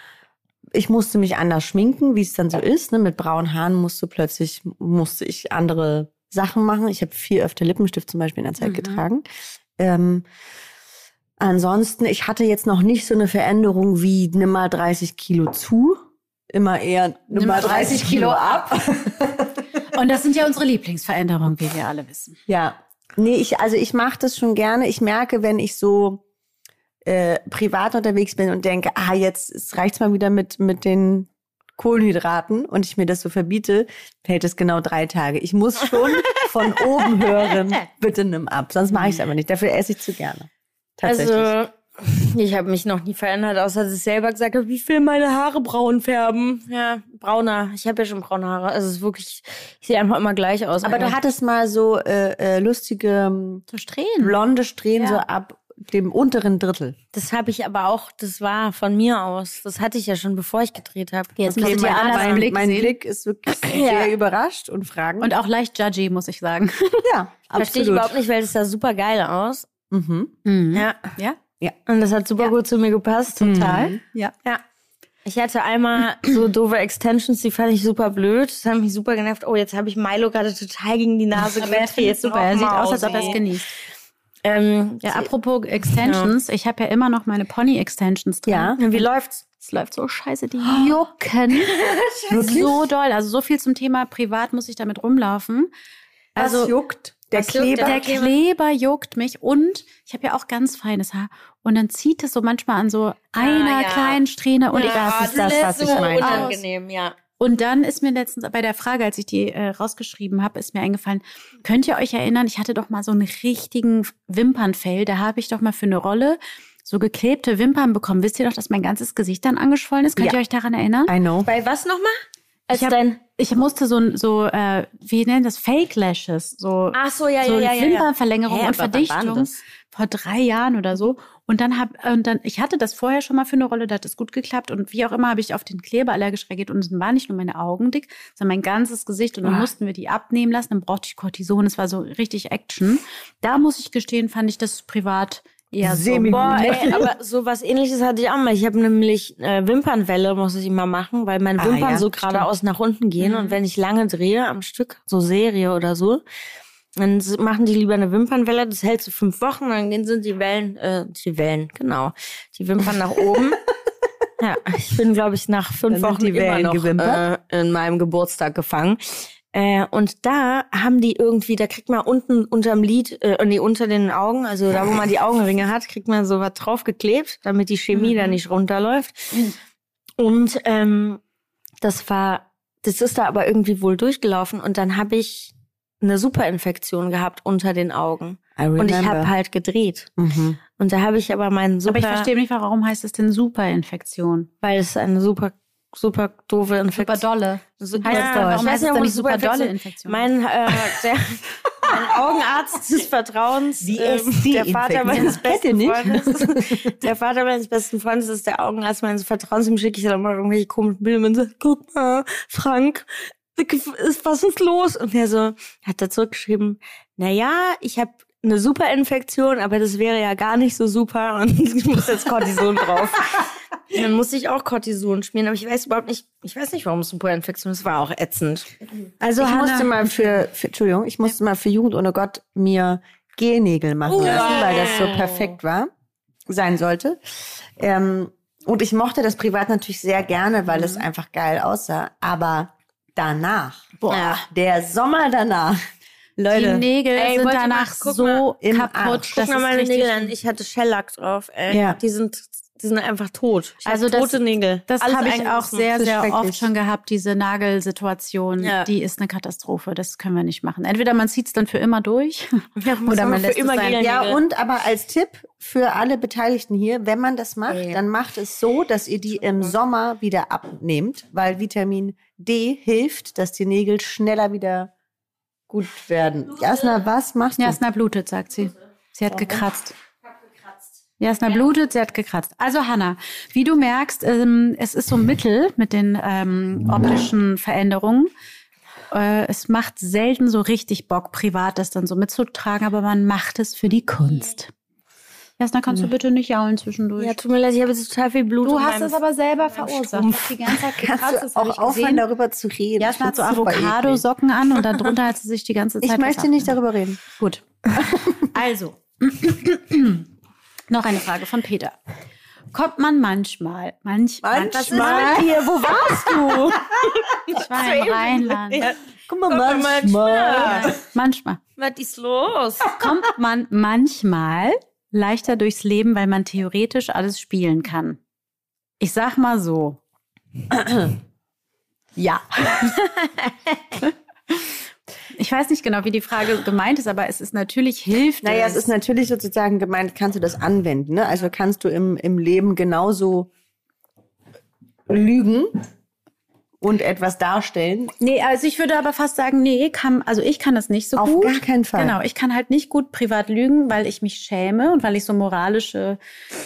Ich musste mich anders schminken, wie es dann so ist. Ne? Mit braunen Haaren musste plötzlich musste ich andere Sachen machen. Ich habe viel öfter Lippenstift zum Beispiel in der Zeit Mhm. getragen. Ähm, ansonsten, ich hatte jetzt noch nicht so eine Veränderung wie nimm mal 30 Kilo zu. Immer eher nimm, mal 30 Kilo ab. [LAUGHS] Und das sind ja unsere Lieblingsveränderungen, wie wir alle wissen. Ja, nee, ich, also ich mache das schon gerne. Ich merke, wenn ich so äh, privat unterwegs bin und denke, ah, jetzt es reicht's mal wieder mit, mit den Kohlenhydraten und ich mir das so verbiete, hält es genau drei Tage. Ich muss schon [LAUGHS] von oben hören, [LAUGHS] bitte nimm ab. Sonst mache ich es aber nicht. Dafür esse ich zu gerne. Tatsächlich. Also, ich habe mich noch nie verändert, außer dass ich selber gesagt habe, wie viel meine Haare braun färben. Ja, brauner. Ich habe ja schon braune Haare. Also es ist wirklich, ich sehe einfach immer gleich aus. aber du eigentlich. hattest mal so äh, äh, lustige ähm, So Strähnen. blonde Strähnen Ja. so ab dem unteren Drittel. Das habe ich aber auch, das war von mir aus. Das hatte ich ja schon, bevor ich gedreht habe. Jetzt ihr mein, Annas mein, Blick mein. Blick ist wirklich [CLEARS THROAT] sehr überrascht und fragend. Und auch leicht judgy, muss ich sagen. [LAUGHS] ja, Verstehe ich überhaupt nicht, weil das sah super geil aus. Mhm. Ja. Ja? Und das hat super Ja. gut zu mir gepasst. Total. Ja. Ja. Ich hatte einmal [CLEARS THROAT] so doofe Extensions, die fand ich super blöd. Das hat mich super genervt. Oh, jetzt habe ich Milo gerade total gegen die Nase [LAUGHS] Aber er super. Er sieht aus, als ob er es genießt. Ähm, Ja, apropos Extensions. Ich habe ja immer noch meine Pony-Extensions drin. Ja. wie läuft's? Es läuft so scheiße, die jucken [LAUGHS] [LAUGHS] so doll. Also so viel zum Thema privat muss ich damit rumlaufen. Also Also juckt der Was juckt Kleber. der Kleber juckt mich und ich habe ja auch ganz feines Haar und dann zieht es so manchmal an so einer ja. kleinen Strähne und ich das ist das, was ich so meine. unangenehm, ja. Und dann ist mir letztens bei der Frage, als ich die äh, rausgeschrieben habe, ist mir eingefallen, könnt ihr euch erinnern, ich hatte doch mal so einen richtigen Wimpernfell, da habe ich doch mal für eine Rolle so geklebte Wimpern bekommen. Wisst ihr doch, dass mein ganzes Gesicht dann angeschwollen ist? Könnt Ja. ihr euch daran erinnern? I know. Bei was nochmal? Als Ich hab- dein. Ich musste so, ein- so äh, wie nennen das, Fake Lashes, so, Ach so, ja, so ja, ja, ja. Wimpernverlängerung Hä, und aber wann war Verdichtung das? Vor drei Jahren oder so. Und dann hab, und dann, ich hatte das vorher schon mal für eine Rolle, da hat es gut geklappt. Und wie auch immer habe ich auf den Kleber allergisch reagiert. Und es waren nicht nur meine Augen dick, sondern mein ganzes Gesicht. Und dann Ah. mussten wir die abnehmen lassen. Dann brauchte ich Cortison. Es war so richtig Action. Da muss ich gestehen, fand ich das privat eher so. Boah, ey, [LAUGHS] aber so was ähnliches hatte ich auch mal. Ich habe nämlich äh, Wimpernwelle, muss ich immer machen, weil meine Ah, Wimpern ja, so geradeaus nach unten gehen. Und wenn ich lange drehe am Stück, so Serie oder so, dann machen die lieber eine Wimpernwelle. Das hält so fünf Wochen, dann gehen sind die Wellen, äh, die Wellen, genau, die Wimpern nach oben. [LAUGHS] Ja, ich bin, glaube ich, nach fünf Wochen die immer Wellen noch gewimpert? äh, in meinem Geburtstag gefangen. Äh, und da haben die irgendwie, da kriegt man unten unterm Lid, äh, nee, unter den Augen, also da, wo man die Augenringe hat, kriegt man so was draufgeklebt, damit die Chemie da nicht runterläuft. Und ähm, das war, das ist da aber irgendwie wohl durchgelaufen und dann habe ich eine Superinfektion gehabt unter den Augen. I Und ich habe halt gedreht. Mhm. Und da habe ich aber meinen super, Aber ich verstehe nicht, warum heißt es denn Superinfektion? weil es eine super, super doofe Infektion Super dolle. Super Heißt es doll. warum Ich weiß heißt es nicht, denn nicht super dolle Infektion? Mein, äh, der, [LAUGHS] mein Augenarzt des Vertrauens, Die ähm, der Vater SD-Infektion. meines besten? Freundes, [LAUGHS] der Vater meines besten Freundes ist der Augenarzt meines Vertrauens. Ihm schicke ich dann immer irgendwelche komischen Bilder und sage, guck mal, Frank, was ist los? Und er so, hat er zurückgeschrieben, na ja, ich habe eine Superinfektion, aber das wäre ja gar nicht so super [LAUGHS] und ich muss jetzt Cortison drauf. Und dann musste ich auch Cortison schmieren, aber ich weiß überhaupt nicht, ich weiß nicht, warum es Superinfektion ist, war auch ätzend. Also ich musste mal für, für Entschuldigung, ich musste mal für Jugend ohne Gott mir Gelnägel machen lassen, weil das so perfekt war, sein sollte. Ähm, und ich mochte das privat natürlich sehr gerne, weil es einfach geil aussah. Aber danach, boah, Ja. der Sommer danach, Leute, die Nägel Ey, sind mal- danach so mal im kaputt. Guck das mal ist meine richtig Nägel an, ich hatte Shellac drauf, ey. Ja. Die sind, die sind einfach tot. Ich Also das- tote Nägel. Das habe ich auch sehr, sehr oft schon gehabt, diese Nagelsituation. Ja. Die ist eine Katastrophe. Das können wir nicht machen. Entweder man zieht es dann für immer durch [LAUGHS] Ja, [LAUGHS] oder man für lässt immer es sein. Ja, und aber als Tipp für alle Beteiligten hier, wenn man das macht, Ey. dann macht es so, dass ihr die im Sommer wieder abnehmt, weil Vitamin D hilft, dass die Nägel schneller wieder gut werden. Jasna, was machst du? Jasna blutet, sagt sie. Sie hat gekratzt. Jasna blutet, sie hat gekratzt. Also Hanna, wie du merkst, ähm, es ist so ein Mittel mit den ähm, optischen Veränderungen. Äh, es macht selten so richtig Bock, privat das dann so mitzutragen, aber man macht es für die Kunst. Jasna, kannst du bitte nicht jaulen zwischendurch? Ja, tut mir leid, ich habe jetzt total viel Blut. du hast es aber selber verursacht. Hast die ganze Zeit [LAUGHS] gekratzt, das auch aufhören, darüber zu reden? Jasna hat so. Avocado-Socken an und dann [LAUGHS] drunter hat sie sich die ganze Zeit Ich möchte nicht darüber reden. Gut. [LAUGHS] Also, noch eine Frage von Peter. Kommt man manchmal, manchmal, was ist Manchmal. Hier, wo warst du? [LAUGHS] ich war im Rheinland. Ja, Guck mal, Kommt man manchmal. Manchmal. was ist los? Kommt man manchmal leichter durchs Leben, weil man theoretisch alles spielen kann. Ich sag mal so. [CLEARS THROAT] ja. [CLEARS THROAT] [LAUGHS] Ich weiß nicht genau, wie die Frage gemeint ist, aber es ist natürlich hilft. Naja, es ist natürlich sozusagen gemeint, kannst du das anwenden. Ne? Also kannst du im, im Leben genauso lügen und etwas darstellen. Nee, also ich würde aber fast sagen, nee, kann, also ich kann das nicht so Auf gut. gar keinen Fall. Genau, ich kann halt nicht gut privat lügen, weil ich mich schäme und weil ich so moralische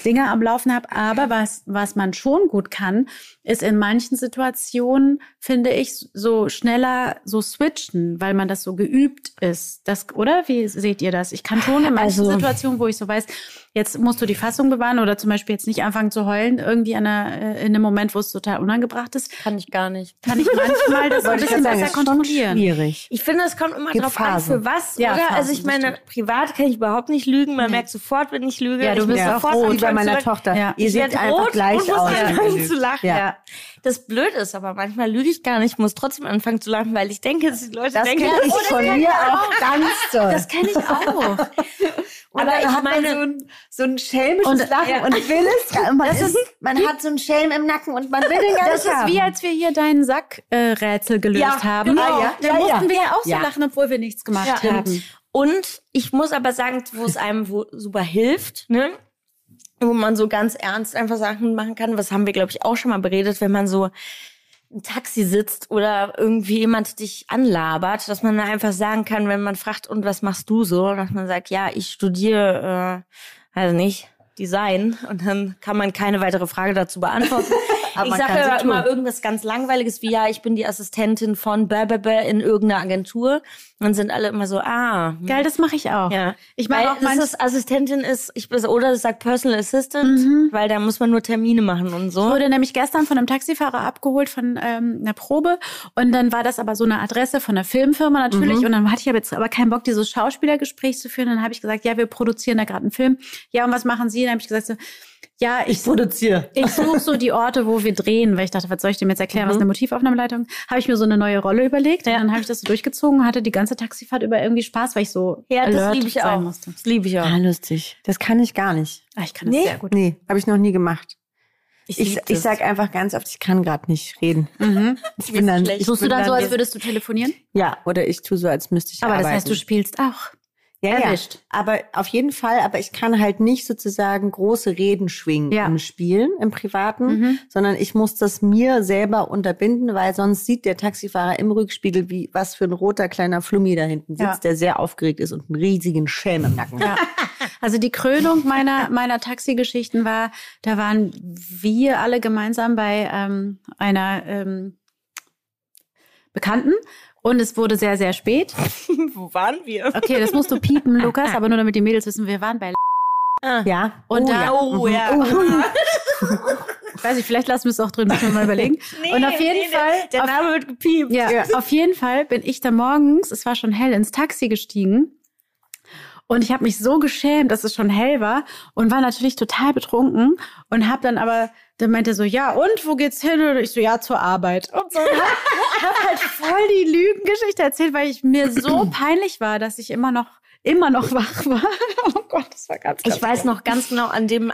Dinge am Laufen habe. Aber was, was man schon gut kann, ist in manchen Situationen, finde ich, so schneller so switchen, weil man das so geübt ist. Das, oder? Wie seht ihr das? Ich kann schon in manchen Also- Situationen, wo ich so weiß, jetzt musst du die Fassung bewahren oder zum Beispiel jetzt nicht anfangen zu heulen, irgendwie in, einer, äh, in einem Moment, wo es total unangebracht ist, Kann ich gar nicht. kann ich manchmal das [LAUGHS] ein bisschen besser ist schon kontrollieren. schwierig. Ich finde, es kommt immer Gibt drauf Phasen. an, für was, Ja, oder? Phasen, also ich das meine, stimmt. privat kann ich überhaupt nicht lügen. Man merkt sofort, wenn ich lüge. Ja, du ich bist auch sofort rot. Wie bei meiner Tochter. Ja. Ihr seht einfach gleich und aus. anfangen zu lachen. Ja. Das blöd ist, aber manchmal lüge ich gar nicht. Ich muss trotzdem anfangen zu lachen, weil ich denke, dass die Leute Das denken, kenne ich von mir auch ganz doll. Das kenne ich auch. [LAUGHS] Und Aber dann ich hat man meine- so ein, so ein schelmisches Und- Lachen ja. und will es. [LAUGHS] gar- Man, ist, man hat so einen Schelm im Nacken und man will den gar Das ist haben. wie als wir hier deinen Sackrätsel gelöst Ja, haben. genau. Da Ja, mussten ja. wir ja auch so Ja. lachen, obwohl wir nichts gemacht Ja. haben. Und ich muss aber sagen, wo es einem wo super hilft, ne? Wo man so ganz ernst einfach Sachen machen kann, was haben wir, glaube ich, auch schon mal beredet, wenn man so im Taxi sitzt oder irgendwie jemand dich anlabert, dass man einfach sagen kann, wenn man fragt, und was machst du so? Dass man sagt, ja, ich studiere, äh, also nicht, Design. Und dann kann man keine weitere Frage dazu beantworten. [LAUGHS] Aber ich sage immer irgendwas ganz Langweiliges wie, ja, ich bin die Assistentin von Bärbebe in irgendeiner Agentur. Und dann sind alle immer so, ah. hm. Geil, das mache ich auch. Ja. Ich mache auch das manch, ist Assistentin ist, ich bin, oder es sagt Personal Assistant, Mhm. weil da muss man nur Termine machen und Ich so. wurde nämlich gestern von einem Taxifahrer abgeholt von ähm, einer Probe und dann war das aber so eine Adresse von einer Filmfirma natürlich und dann hatte ich aber jetzt aber keinen Bock, dieses Schauspielergespräch zu führen. Dann habe ich gesagt, ja, wir produzieren da gerade einen Film. Ja, und was machen Sie? Dann habe ich gesagt, so, ja, ich, produziere. ich suche so die Orte, wo wir drehen, weil ich dachte, was soll ich dem jetzt erklären, was eine Motivaufnahmeleitung? Habe ich mir so eine neue Rolle überlegt und dann habe ich das so durchgezogen, hatte die ganze Taxifahrt über irgendwie Spaß, weil ich so Ja, das alert liebe ich sein auch. musste. Das liebe ich auch. Ah, lustig. Das kann ich gar nicht. Ah, ich kann das Nee. sehr gut. Nee, habe ich noch nie gemacht. Ich, ich das. sag einfach ganz oft, ich kann gerade nicht reden. Mhm. Ich bin dann, schlecht. ich Tust du bin dann so, als würdest du telefonieren? Ja, oder ich tue so, als müsste ich Aber das arbeiten. heißt, du spielst auch. Ja, ja. erwischt. Aber auf jeden Fall, aber ich kann halt nicht sozusagen große Reden schwingen Ja. im Spielen, im Privaten, Mhm. sondern ich muss das mir selber unterbinden, weil sonst sieht der Taxifahrer im Rückspiegel, wie was für ein roter kleiner Flummi da hinten sitzt, Ja. der sehr aufgeregt ist und einen riesigen Schelm im Nacken hat. Ja. Also die Krönung meiner, meiner Taxigeschichten war, da waren wir alle gemeinsam bei ähm, einer ähm, Bekannten. Und es wurde sehr, sehr spät. [LAUGHS] Wo waren wir? Okay, das musst du piepen, Lukas, aber nur damit die Mädels wissen, wir waren bei Ja. und oh, da, ja. Oh, ja. [LAUGHS] [LAUGHS] weiß ich, vielleicht lassen wir es auch drin, müssen wir mal überlegen. und auf jeden nee, Fall, Der auf, Name wird gepiept. ja, auf jeden Fall bin ich da morgens, es war schon hell, ins Taxi gestiegen. Und ich habe mich so geschämt, dass es schon hell war und war natürlich total betrunken und habe dann aber, dann meinte er so, ja und, wo geht's hin? Und ich so, ja, zur Arbeit. Und so, hab, hab halt voll die Lügengeschichte erzählt, weil ich mir so [CLEARS THROAT] peinlich war, dass ich immer noch, immer noch wach war. [LAUGHS] Oh Gott, das war ganz, ganz Ich weiß noch ganz genau, an dem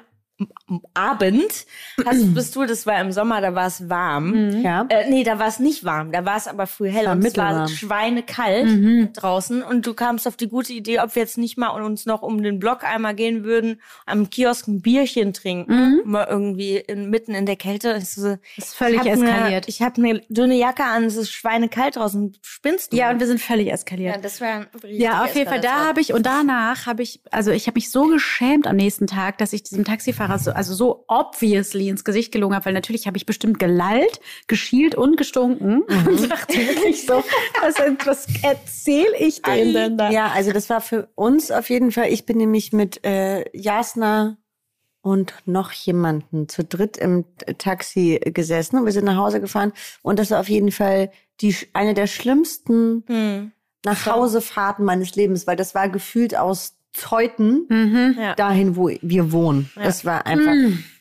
Abend hast, [CLEARS THROAT] bist du, das war im Sommer, da war es warm. Ja. Äh, nee, da war es nicht warm, da war es aber früh hell War und es war schweinekalt Mhm. draußen und du kamst auf die gute Idee, ob wir jetzt nicht mal uns noch um den Block einmal gehen würden, am Kiosk ein Bierchen trinken, mal irgendwie in, mitten in der Kälte. Ich so, Das ist völlig ich hab eskaliert. Eine, ich habe eine dünne Jacke an, es ist schweinekalt draußen. Spinnst du? Ja, und wir sind völlig eskaliert. ja, das war Ja, auf jeden Fall. Da habe ich und danach habe ich, also ich habe mich so geschämt am nächsten Tag, dass ich diesem Taxifahrer so, also so obviously ins Gesicht gelogen habe, weil natürlich habe ich bestimmt gelallt, geschielt und gestunken [LAUGHS] und dachte wirklich so, was, was erzähle ich denen denn da? Ja, also das war für uns auf jeden Fall. Ich bin nämlich mit äh, Jasna und noch jemanden zu dritt im Taxi gesessen und wir sind nach Hause gefahren und das war auf jeden Fall die eine der schlimmsten Hm. nach Hausefahrten meines Lebens, weil das war gefühlt aus Zeuthen Mhm. Ja. dahin, wo wir wohnen. Das war einfach.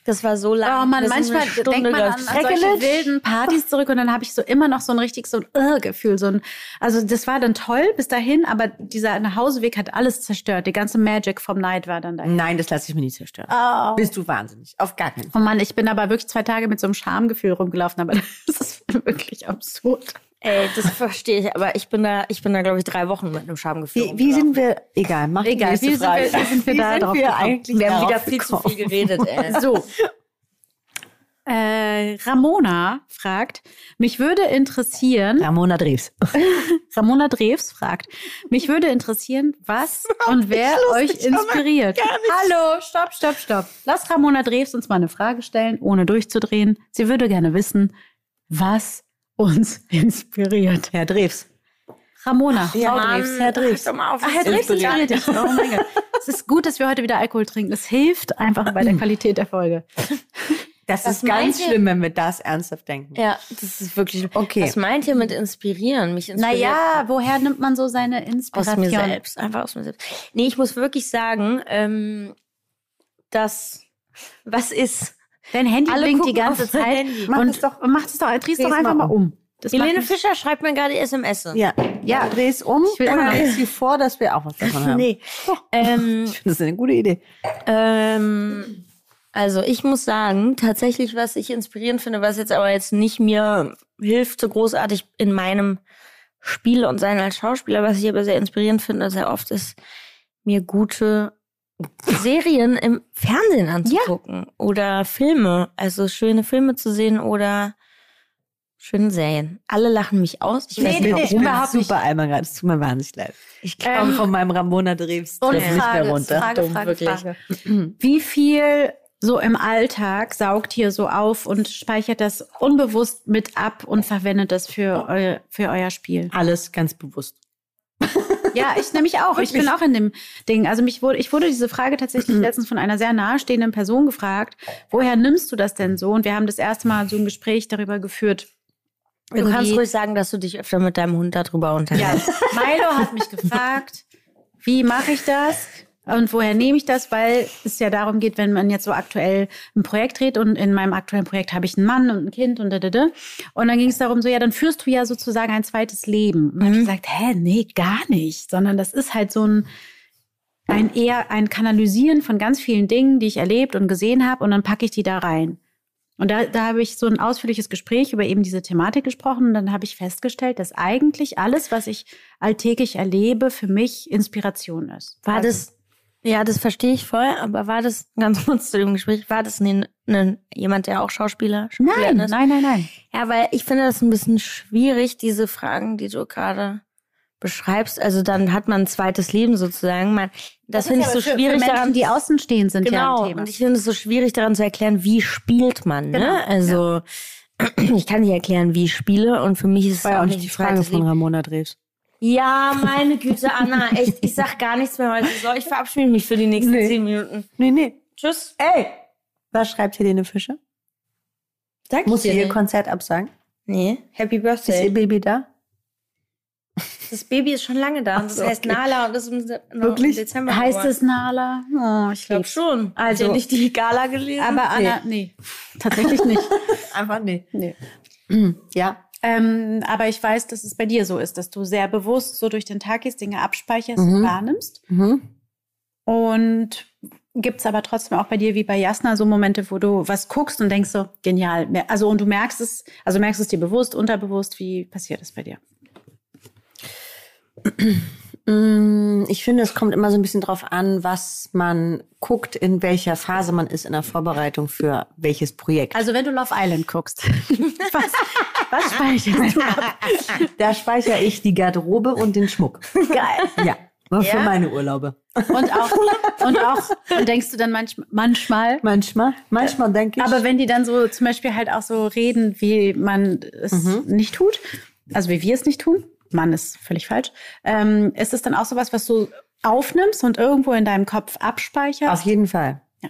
Das war so lang. Oh man, manchmal denkt man an, an solche wilden Partys [LAUGHS] zurück und dann habe ich so immer noch so ein richtig so ein Irrgefühl. So ein, also das war dann toll bis dahin, aber dieser Nachhauseweg hat alles zerstört. Die ganze Magic vom Night war dann da. Nein, das lasse ich mir nicht zerstören. Oh. Bist du wahnsinnig? Auf gar keinen Fall. Oh Mann, ich bin aber wirklich zwei Tage mit so einem Schamgefühl rumgelaufen, aber [LAUGHS] das ist wirklich absurd. Ey, das verstehe ich, aber ich bin da, ich bin da, glaube ich, drei Wochen mit einem Schamgefühl. Wie, wie sind wir? Egal, mach die Egal, nächste wie sind Frage. wir- wie sind wir da drauf gekommen? eigentlich Wir haben wieder viel zu viel geredet, ey. So. [LAUGHS] Äh, Ramona fragt, mich würde interessieren, Ramona Dreves. [LAUGHS] Ramona Drews fragt, mich würde interessieren, was [LAUGHS] und wer euch inspiriert. Hallo, stopp, stopp, stopp. Lass Ramona Drews uns mal eine Frage stellen, ohne durchzudrehen. Sie würde gerne wissen, was uns inspiriert. Herr Dreves. Ramona, Ja, Frau Mann, Drews. Herr Drews. Hör mal auf, Ach, Herr Drews Inspiriert. dich. Oh mein Gott. Es ist gut, dass wir heute wieder Alkohol trinken. Das hilft einfach bei der Qualität der Folge. Das Was ist ganz schlimm, wenn wir das ernsthaft denken. Ja, das ist wirklich. Okay. Was meint ihr mit inspirieren? Mich inspiriert Naja, woher nimmt man so seine aus Inspiration? mir selbst. Einfach aus mir selbst. Nee, ich muss wirklich sagen, ähm, dass was ist? Dein Handy Alle blinkt die ganze Zeit. Handy. Mach und es doch- mach es doch, dreh's doch einfach mal mal um. Das Helene Fischer schreibt mir gerade SMS. Ja, ja, dreh es um. Ich will und dann sie vor, dass wir auch was davon [LAUGHS] haben. Nee. Ähm, [LAUGHS] Ich finde das eine gute Idee. Ähm, also ich muss sagen, tatsächlich, was ich inspirierend finde, was jetzt aber jetzt nicht mir hilft, so großartig in meinem Spiel und sein als Schauspieler, was ich aber sehr inspirierend finde, sehr oft ist, mir gute Serien im Fernsehen anzugucken oder Filme, also schöne Filme zu sehen oder schöne Serien. Alle lachen mich aus. Ich weiß Nee, nicht, nee, warum. nee, Ich bin überhaupt nicht. super einmal gerade. Es tut mir wahnsinnig leid. Ich komme Ähm, von meinem Ramona Dreves Und Trip nicht Frage, mehr runter. Frage, Dumm, Frage, wirklich. Frage. Wie viel so im Alltag saugt ihr so auf und speichert das unbewusst mit ab und verwendet das für, eu für euer Spiel? Alles ganz bewusst. Ja, ich nämlich auch. Ich bin auch in dem Ding. Also mich wurde, ich wurde diese Frage tatsächlich letztens von einer sehr nahestehenden Person gefragt. Woher nimmst du das denn so? Und wir haben das erste Mal so ein Gespräch darüber geführt. Du kannst Irgendwie- ruhig sagen, dass du dich öfter mit deinem Hund darüber Ja, unterhältst. Milo hat mich gefragt, wie mache ich das? Und woher nehme ich das? Weil es ja darum geht, wenn man jetzt so aktuell ein Projekt dreht und in meinem aktuellen Projekt habe ich einen Mann und ein Kind und da, da, da. Und dann ging es darum, so, ja, dann führst du ja sozusagen ein zweites Leben. Und dann habe ich gesagt, hä, nee, gar nicht. Sondern das ist halt so ein, ein eher ein Kanalisieren von ganz vielen Dingen, die ich erlebt und gesehen habe und dann packe ich die da rein. Und da, da habe ich so ein ausführliches Gespräch über eben diese Thematik gesprochen und dann habe ich festgestellt, dass eigentlich alles, was ich alltäglich erlebe, für mich Inspiration ist. War Also, das, ja, das verstehe ich voll, aber war das, [LAUGHS] ganz kurz zu dem Gespräch, war das ne, ne, jemand, der auch Schauspieler, Schauspieler Nein, ist? nein, nein, nein. Ja, weil ich finde das ein bisschen schwierig, diese Fragen, die du gerade beschreibst. Also dann hat man ein zweites Leben sozusagen. Man, das, finde ich so schwierig für Menschen, daran. die außenstehend sind, ja Genau, ein Thema. und ich finde es so schwierig daran zu erklären, wie spielt man, ne? Genau, Also [CLEARS THROAT] ich kann nicht erklären, wie ich spiele und für mich ist es ja auch nicht die Frage von. Ramona Drews. Ja, meine Güte, Anna, echt, ich sag gar nichts mehr heute. So, ich verabschiede mich für die nächsten Nee. zehn Minuten. Nee, nee. Tschüss. Ey! Was schreibt Helene Fischer? Sag Muss ich sie ihr nicht. Konzert absagen? Nee, Happy Ist ihr Birthday. Baby da? Das Baby ist schon lange da. Und das so, heißt okay. Nala und das ist im, Se- Wirklich? Dezember. Heißt es Nala? Oh, ich Ich glaube schon. Also- Also nicht die Gala gelesen. Aber Anna, nee. tatsächlich nicht. [LAUGHS] Einfach nee. nee. [CLEARS THROAT] Ja. Ähm, aber ich weiß, dass es bei dir so ist, dass du sehr bewusst so durch den Tag gehst, Dinge abspeicherst und Mhm. wahrnimmst. Mhm. Und gibt es aber trotzdem auch bei dir wie bei Jasna so Momente, wo du was guckst und denkst so, genial. Also und du merkst es, also merkst es dir bewusst, unterbewusst, wie passiert es bei dir? [CLEARS THROAT] Ich finde, es kommt immer so ein bisschen drauf an, was man guckt, in welcher Phase man ist in der Vorbereitung für welches Projekt. Also wenn du Love Island guckst, [LAUGHS] was, was speicherst du ab? da speichere ich die Garderobe und den Schmuck. Geil. Ja. Aber Für Ja? meine Urlaube. Und auch, und auch, und denkst du dann manch, manchmal, Manchmal, manchmal denke ich. aber wenn die dann so zum Beispiel halt auch so reden, wie man es Mhm. nicht tut, also wie wir es nicht tun, Mann ist völlig falsch, ähm, ist es dann auch sowas, was du aufnimmst und irgendwo in deinem Kopf abspeicherst? Auf jeden Fall. Ja.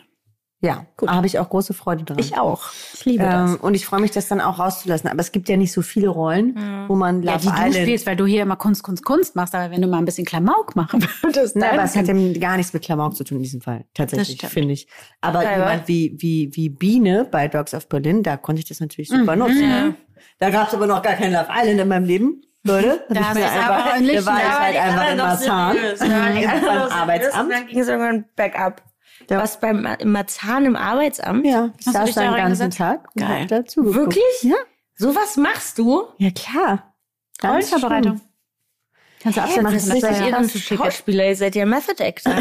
Ja, Gut. da habe ich auch große Freude dran. ich auch. Ich liebe das. Ähm, und ich freue mich, das dann auch rauszulassen. Aber es gibt ja nicht so viele Rollen, wo man Ja, Love die du Island- spielst, weil du hier immer Kunst, Kunst, Kunst machst, aber wenn du mal ein bisschen Klamauk machen [LAUGHS] würdest, Nein, dann- aber es hat ja gar nichts mit Klamauk zu tun in diesem Fall. Das Tatsächlich, finde ich. Aber Ja, jemand wie, wie, wie Biene bei Dogs of Berlin, da konnte ich das natürlich super nutzen. Da gab es aber noch gar kein Love Island in meinem Leben. Leute, Da aber einfach, ordentlich- da war ich halt einfach in Marzahn. beim Arbeitsamt. Dann ging es irgendwann bergab. Ja. Was beim im Marzahn im Arbeitsamt? Ja, ich Hast saß da den ganzen? Tag und Geil. hab dazu geguckt. Wirklich? Ja. Sowas machst du? Ja, klar. Schlimm. Kannst du absetzen. was das seid ihr für schick. Schauspieler? Ihr seid ja Method Actor.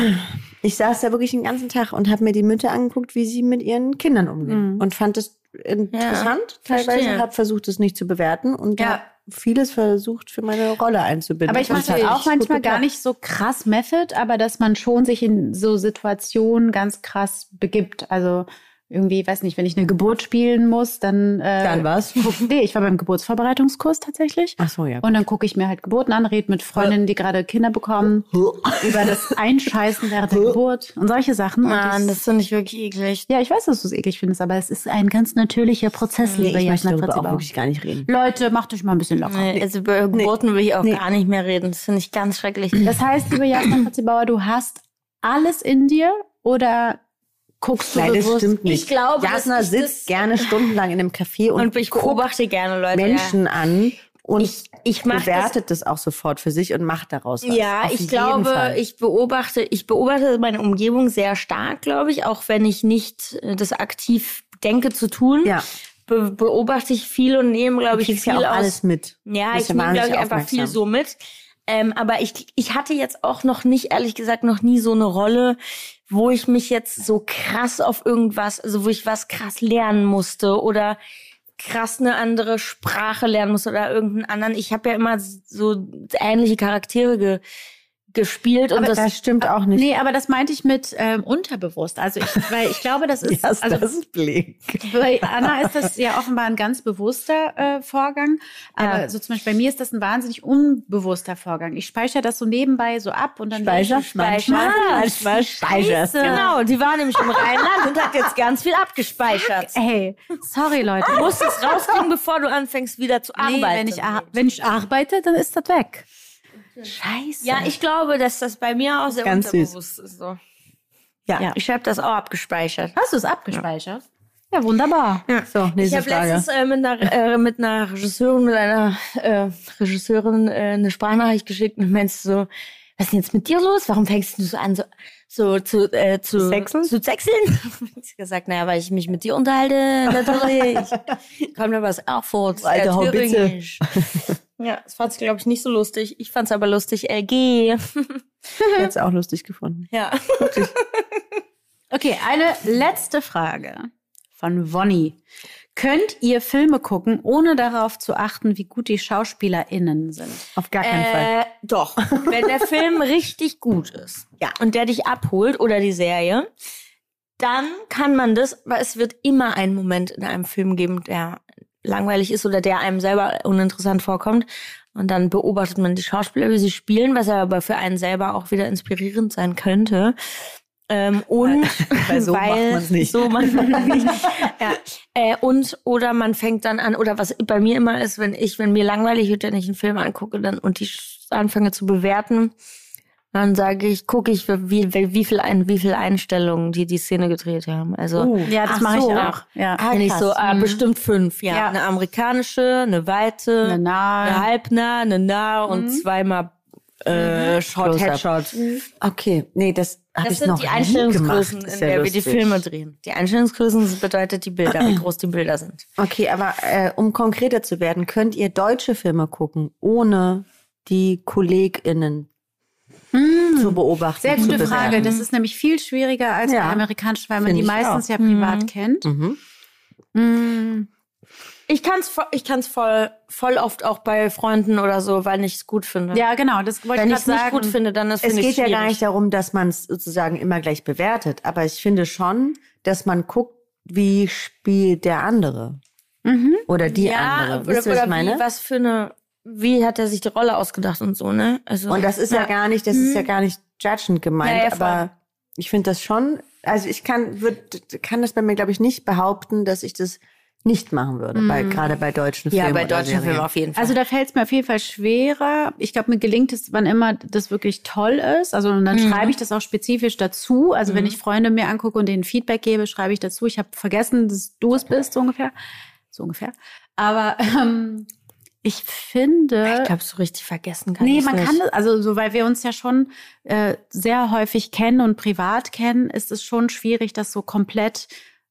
Ich saß da wirklich den ganzen Tag und habe mir die Mütter angeguckt, wie sie mit ihren Kindern umgehen. Mhm. Und fand es interessant. verstehe. Teilweise habe versucht, es nicht zu bewerten und Ja. vieles versucht, für meine Rolle einzubinden. Aber ich mache das auch echt manchmal gar nicht so krass Method, aber dass man schon sich in so Situationen ganz krass begibt. Also irgendwie, weiß nicht, wenn ich eine Geburt spielen muss, dann. Äh, Dann was? [LAUGHS] guck- Nee, ich war beim Geburtsvorbereitungskurs tatsächlich. Ach so, ja. Und dann gucke ich mir halt Geburten an, rede mit Freundinnen, die gerade Kinder bekommen, [LAUGHS] über das Einscheißen während der Geburt und solche Sachen. Und Mann, das finde ich wirklich eklig. ja, ich weiß, dass du es eklig findest, aber es ist ein ganz natürlicher Prozess, Nee, liebe ich möchte Jasna darüber auch Fritzi-Bauer. wirklich gar nicht reden. Leute, macht euch mal ein bisschen locker. Nee, also über Geburten will ich auch Nee. gar nicht mehr reden. Das finde ich ganz schrecklich. Das heißt, liebe Jasna Fritzi-Bauer, du hast alles in dir oder guckst du Nein, das bewusst? stimmt nicht. Ich glaube, Jasna sitzt das- gerne stundenlang in einem Café und, Und ich beobachte gerne Leute. Menschen an und Ich, ich mache das bewertet das, auch sofort für sich und macht daraus was. Ja, Auf ich glaube, Fall. ich beobachte, ich beobachte meine Umgebung sehr stark, glaube ich, auch wenn ich nicht äh, das aktiv denke zu tun. Ja. Be beobachte ich viel und nehme, glaube ich, viel ja auch aus. alles mit. Ja, ich ja nehme, glaube ich, einfach viel so mit. Ähm, aber ich, ich hatte jetzt auch noch nicht, ehrlich gesagt, noch nie so eine Rolle, wo ich mich jetzt so krass auf irgendwas, also wo ich was krass lernen musste oder krass eine andere Sprache lernen musste oder irgendeinen anderen. Ich habe ja immer so ähnliche Charaktere gespielt und Aber das, Das stimmt auch nicht. Nee, aber das meinte ich mit ähm, unterbewusst. Also ich, weil ich glaube, das [LAUGHS] ist, Ja, also das Blick. bei Anna [LAUGHS] ist das ja offenbar ein ganz bewusster äh, Vorgang. Aber Ja. so zum Beispiel bei mir ist das ein wahnsinnig unbewusster Vorgang. Ich speichere das so nebenbei so ab und dann Speicher? Manchmal. Manchmal speicherst. Scheiße. Genau, die war nämlich im Rheinland und hat jetzt ganz viel abgespeichert. [LAUGHS] Hey, sorry Leute. Du musst es rauskriegen, bevor du anfängst, wieder zu arbeiten. Nee, wenn ich, wenn ich arbeite, dann ist das weg. Scheiße. ja, ich glaube, dass das bei mir auch sehr Ganz süß. unterbewusst ist. So. Ja. Ja. Ich habe das auch abgespeichert. Hast du es abgespeichert? Ja, wunderbar. So, Ich habe letztens äh, mit, einer, äh, mit einer Regisseurin, mit einer äh, Regisseurin äh, eine Sprachnachricht geschickt und meinst so, was ist denn jetzt mit dir los? Warum fängst du so an, so, so zu, äh, zu Sexeln? Zu sexeln? ich [LAUGHS] gesagt, naja, weil ich mich mit dir unterhalte, natürlich. [LAUGHS] Kommt mir was auch vor. das ist Alte eher Haubitze. thüringisch. Ja, das fand sie, glaube ich, nicht so lustig. Ich fand's aber lustig. LG. Jetzt [LAUGHS] auch lustig gefunden. ja. [LAUGHS] Okay, eine letzte Frage von Wonny. Könnt ihr Filme gucken, ohne darauf zu achten, wie gut die SchauspielerInnen sind? Auf gar keinen Fall. Äh, doch. Wenn der Film [LAUGHS] richtig gut ist ja. und der dich abholt oder die Serie, dann kann man das, weil es wird immer einen Moment in einem Film geben, der langweilig ist oder der einem selber uninteressant vorkommt. Und dann beobachtet man die Schauspieler, wie sie spielen, was aber für einen selber auch wieder inspirierend sein könnte. Ähm, und [LAUGHS] Weil so macht man's nicht. So macht man nicht. ja. Äh, und oder man fängt dann an, oder was bei mir immer ist, wenn ich, wenn mir langweilig wird, wenn ich einen Film angucke dann und die sch- anfange zu bewerten, dann sage ich, gucke ich, wie, wie, wie, viel ein, wie viel Einstellungen die die Szene gedreht haben. Also Uh. Ja, das Ach mache so. ich auch. Ja. wenn ich so, ah, Mhm. bestimmt fünf, ja. Ja. Eine amerikanische, eine weite, Eine nahe. eine halbnah, eine nah und Mhm. zweimal äh, Short Close-up. Headshot. Okay, nee, das habe Das ich sind noch die nie Einstellungsgrößen, in der wir die lustig. Filme drehen. Die Einstellungsgrößen bedeutet die Bilder, wie [CLEARS THROAT] groß die Bilder sind. Okay, aber äh, um konkreter zu werden, könnt ihr deutsche Filme gucken, ohne die KollegInnen zu beobachten? Sehr gute bewerten? Frage. Das ist nämlich viel schwieriger als Ja. bei amerikanischen, weil man die meistens auch. ja privat Mhm. kennt. Mhm. Mm. Ich kann's, vo- ich kann's voll, voll oft auch bei Freunden oder so, weil ich es gut finde. Ja, genau. Das wollte Wenn ich es nicht sagen. gut finde, dann ist Es finde geht ich ja gar schwierig. nicht darum, dass man es sozusagen immer gleich bewertet, aber ich finde schon, dass man guckt, wie spielt der andere Mhm. oder die ja, andere. Oder, Wisst ihr, was oder ich meine? Wie, was für eine, wie hat er sich die Rolle ausgedacht und so, ne? Also, Und das ist ja, gar nicht, das ist ja gar nicht judgend gemeint, Ja, ja, aber ich finde das schon, also ich kann, würd, kann das bei mir, glaube ich, nicht behaupten, dass ich das nicht machen würde, bei, gerade bei deutschen ja, Filmen. bei oder deutschen. Filmen auf jeden Fall. Also da fällt es mir auf jeden Fall schwerer. Ich glaube, mir gelingt es, wann immer das wirklich toll ist. Also und dann Mhm. schreibe ich das auch spezifisch dazu. Also wenn ich Freunde mir angucke und denen Feedback gebe, schreibe ich dazu. Ich habe vergessen, dass du es bist, so ungefähr. So ungefähr. Aber ähm, ich finde. ich glaube, so richtig vergessen kann Nee, man nicht. kann das, also so, weil wir uns ja schon äh, sehr häufig kennen und privat kennen, ist es schon schwierig, das so komplett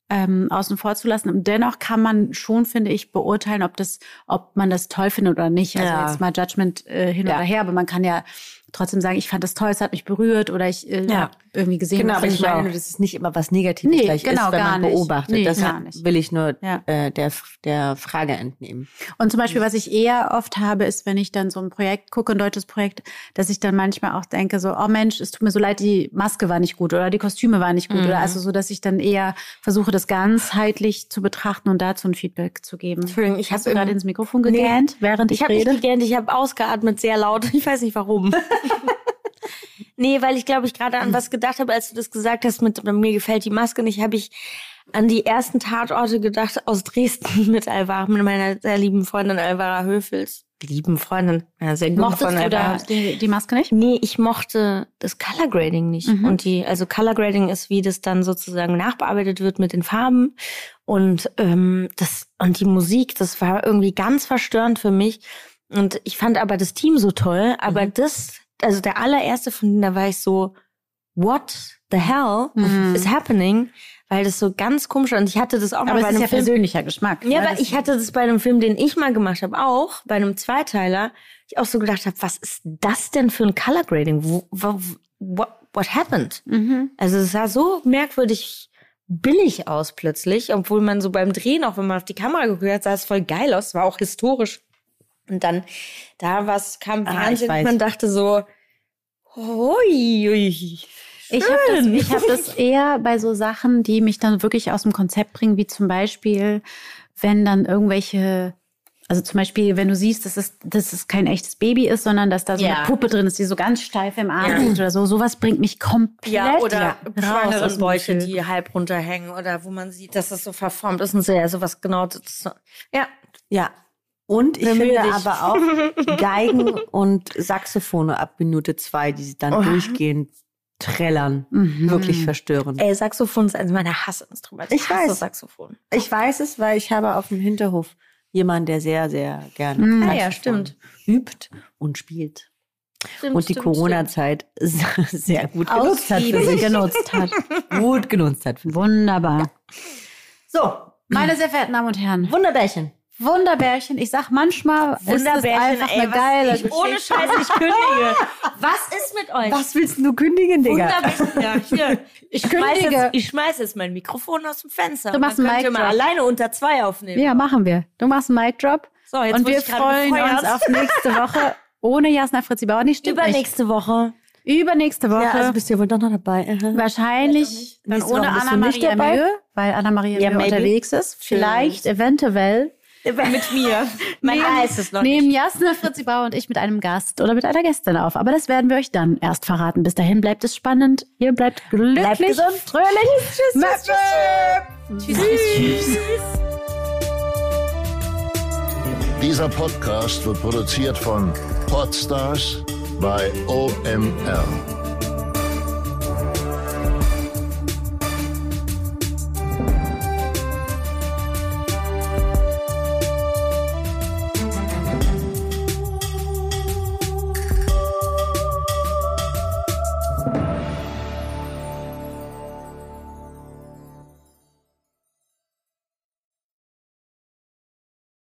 ähm, außen vor zu lassen. Und dennoch kann man schon, finde ich, beurteilen, ob das, ob man das toll findet oder nicht. Also Ja. jetzt mal Judgment äh, hin Ja. oder her, aber man kann ja trotzdem sagen, ich fand das toll, es hat mich berührt oder ich äh, Ja. hab irgendwie gesehen. Genau, aber ich auch- meine, dass es nicht immer was Negatives Nee, gleich genau, ist, wenn gar man nicht. beobachtet. Nee, das gar hat- nicht. will ich nur Ja. äh, der, der Frage entnehmen. Und zum Beispiel, was ich eher oft habe, ist, wenn ich dann so ein Projekt gucke, ein deutsches Projekt, dass ich dann manchmal auch denke, so, oh Mensch, es tut mir so leid, die Maske war nicht gut oder die Kostüme waren nicht gut. Mhm. Oder also so, dass ich dann eher versuche, das ganzheitlich zu betrachten und dazu ein Feedback zu geben. Entschuldigung, ich habe gerade ins Mikrofon gegähnt, während ich, Ich habe nicht rede? gegähnt, ich habe ausgeatmet sehr laut. Ich weiß nicht warum. [LAUGHS] nee, weil ich glaube, ich gerade an was gedacht habe, als du das gesagt hast, mit mir gefällt die Maske nicht, habe ich an die ersten Tatorte gedacht aus Dresden [LAUGHS] mit Alvara, mit meiner sehr lieben Freundin Alvara Höfels. Lieben Freundin, meiner sehr guten Mochtest Freundin du Alvara. da die, die Maske nicht? Nee, ich mochte das Color Grading nicht. Mhm. Und die, also Color Grading ist, wie das dann sozusagen nachbearbeitet wird mit den Farben. Und ähm, das und die Musik, das war irgendwie ganz verstörend für mich. Und ich fand aber das Team so toll. Aber Mhm. das, also der allererste von denen, da war ich so, what the hell Mhm. is happening? Weil das so ganz komisch war. Und ich hatte das auch mal Aber bei es ist einem ja Film. persönlicher Geschmack. Ja, ne? aber Das- ich hatte das bei einem Film, den ich mal gemacht habe, auch bei einem Zweiteiler, ich auch so gedacht habe, was ist das denn für ein Color Grading? Wo, wo, what, what happened? Mhm. Also es sah so merkwürdig billig aus plötzlich, obwohl man so beim Drehen, auch wenn man auf die Kamera geguckt hat, sah es voll geil aus, war auch historisch. Und dann da was kam Ah, und man dachte so, hui, hui. Ich habe das, ich hab das eher bei so Sachen, die mich dann wirklich aus dem Konzept bringen, wie zum Beispiel, wenn dann irgendwelche, also zum Beispiel, wenn du siehst, dass es, dass es kein echtes Baby ist, sondern dass da so Ja. eine Puppe drin ist, die so ganz steif im Arm Ja. liegt oder so, sowas bringt mich komplett Ja, oder raus Bäuche, die halb runterhängen oder wo man sieht, dass das so verformt ist und so, ja, sowas genau. Ja, Ja. Und ich Bemühe finde dich. aber auch [LAUGHS] Geigen und Saxophone ab Minute zwei, die sie dann Oh. durchgehend trällern. Mhm. Wirklich verstörend. Ey, Saxophon ist eines meiner Hassinstrumente. Ich hasse weiß. Saxophon. Ich weiß es, weil ich habe auf dem Hinterhof jemanden, der sehr, sehr gerne Mhm. Ah ja, Saxophon stimmt. übt und spielt. Stimmt, und die Corona-Zeit [LAUGHS] sehr gut genutzt hat für sich. genutzt hat. Gut genutzt hat. Wunderbar. So, Meine sehr verehrten Damen und Herren, Wunderbärchen. Wunderbärchen. Ich sag manchmal, ist es einfach eine geile ich, Ohne Scheiß, ich kündige. Was ist mit euch? Was willst du kündigen, Digga? Wunderbärchen. Ja. Ich schmeiß, kündige. jetzt, ich schmeiß jetzt mein Mikrofon aus dem Fenster. Du machst einen mal Mic-Drop. alleine unter zwei aufnehmen. Ja, machen wir. Du machst einen Mic Drop. So, jetzt und wir ich freuen uns auf nächste Woche ohne Jasna Fritzi Bauer. Nicht stimmt nicht. Übernächste Woche. Übernächste Woche. Ja, also bist du ja wohl doch noch dabei. Aha. wahrscheinlich dann ohne nicht Anna-Maria? Mühe, weil Anna-Maria Ja, unterwegs ist. Vielleicht, eventuell mit mir. Man nehmen, weiß es noch nehmen nicht. Jasna, Fritzi Bauer und ich mit einem Gast oder mit einer Gästin auf. Aber das werden wir euch dann erst verraten. Bis dahin bleibt es spannend. Ihr bleibt glücklich, Bleibt gesund. fröhlich. Tschüss, tschüss, tschüss. Tschüss, tschüss. Dieser Podcast wird produziert von Podstars bei OMR.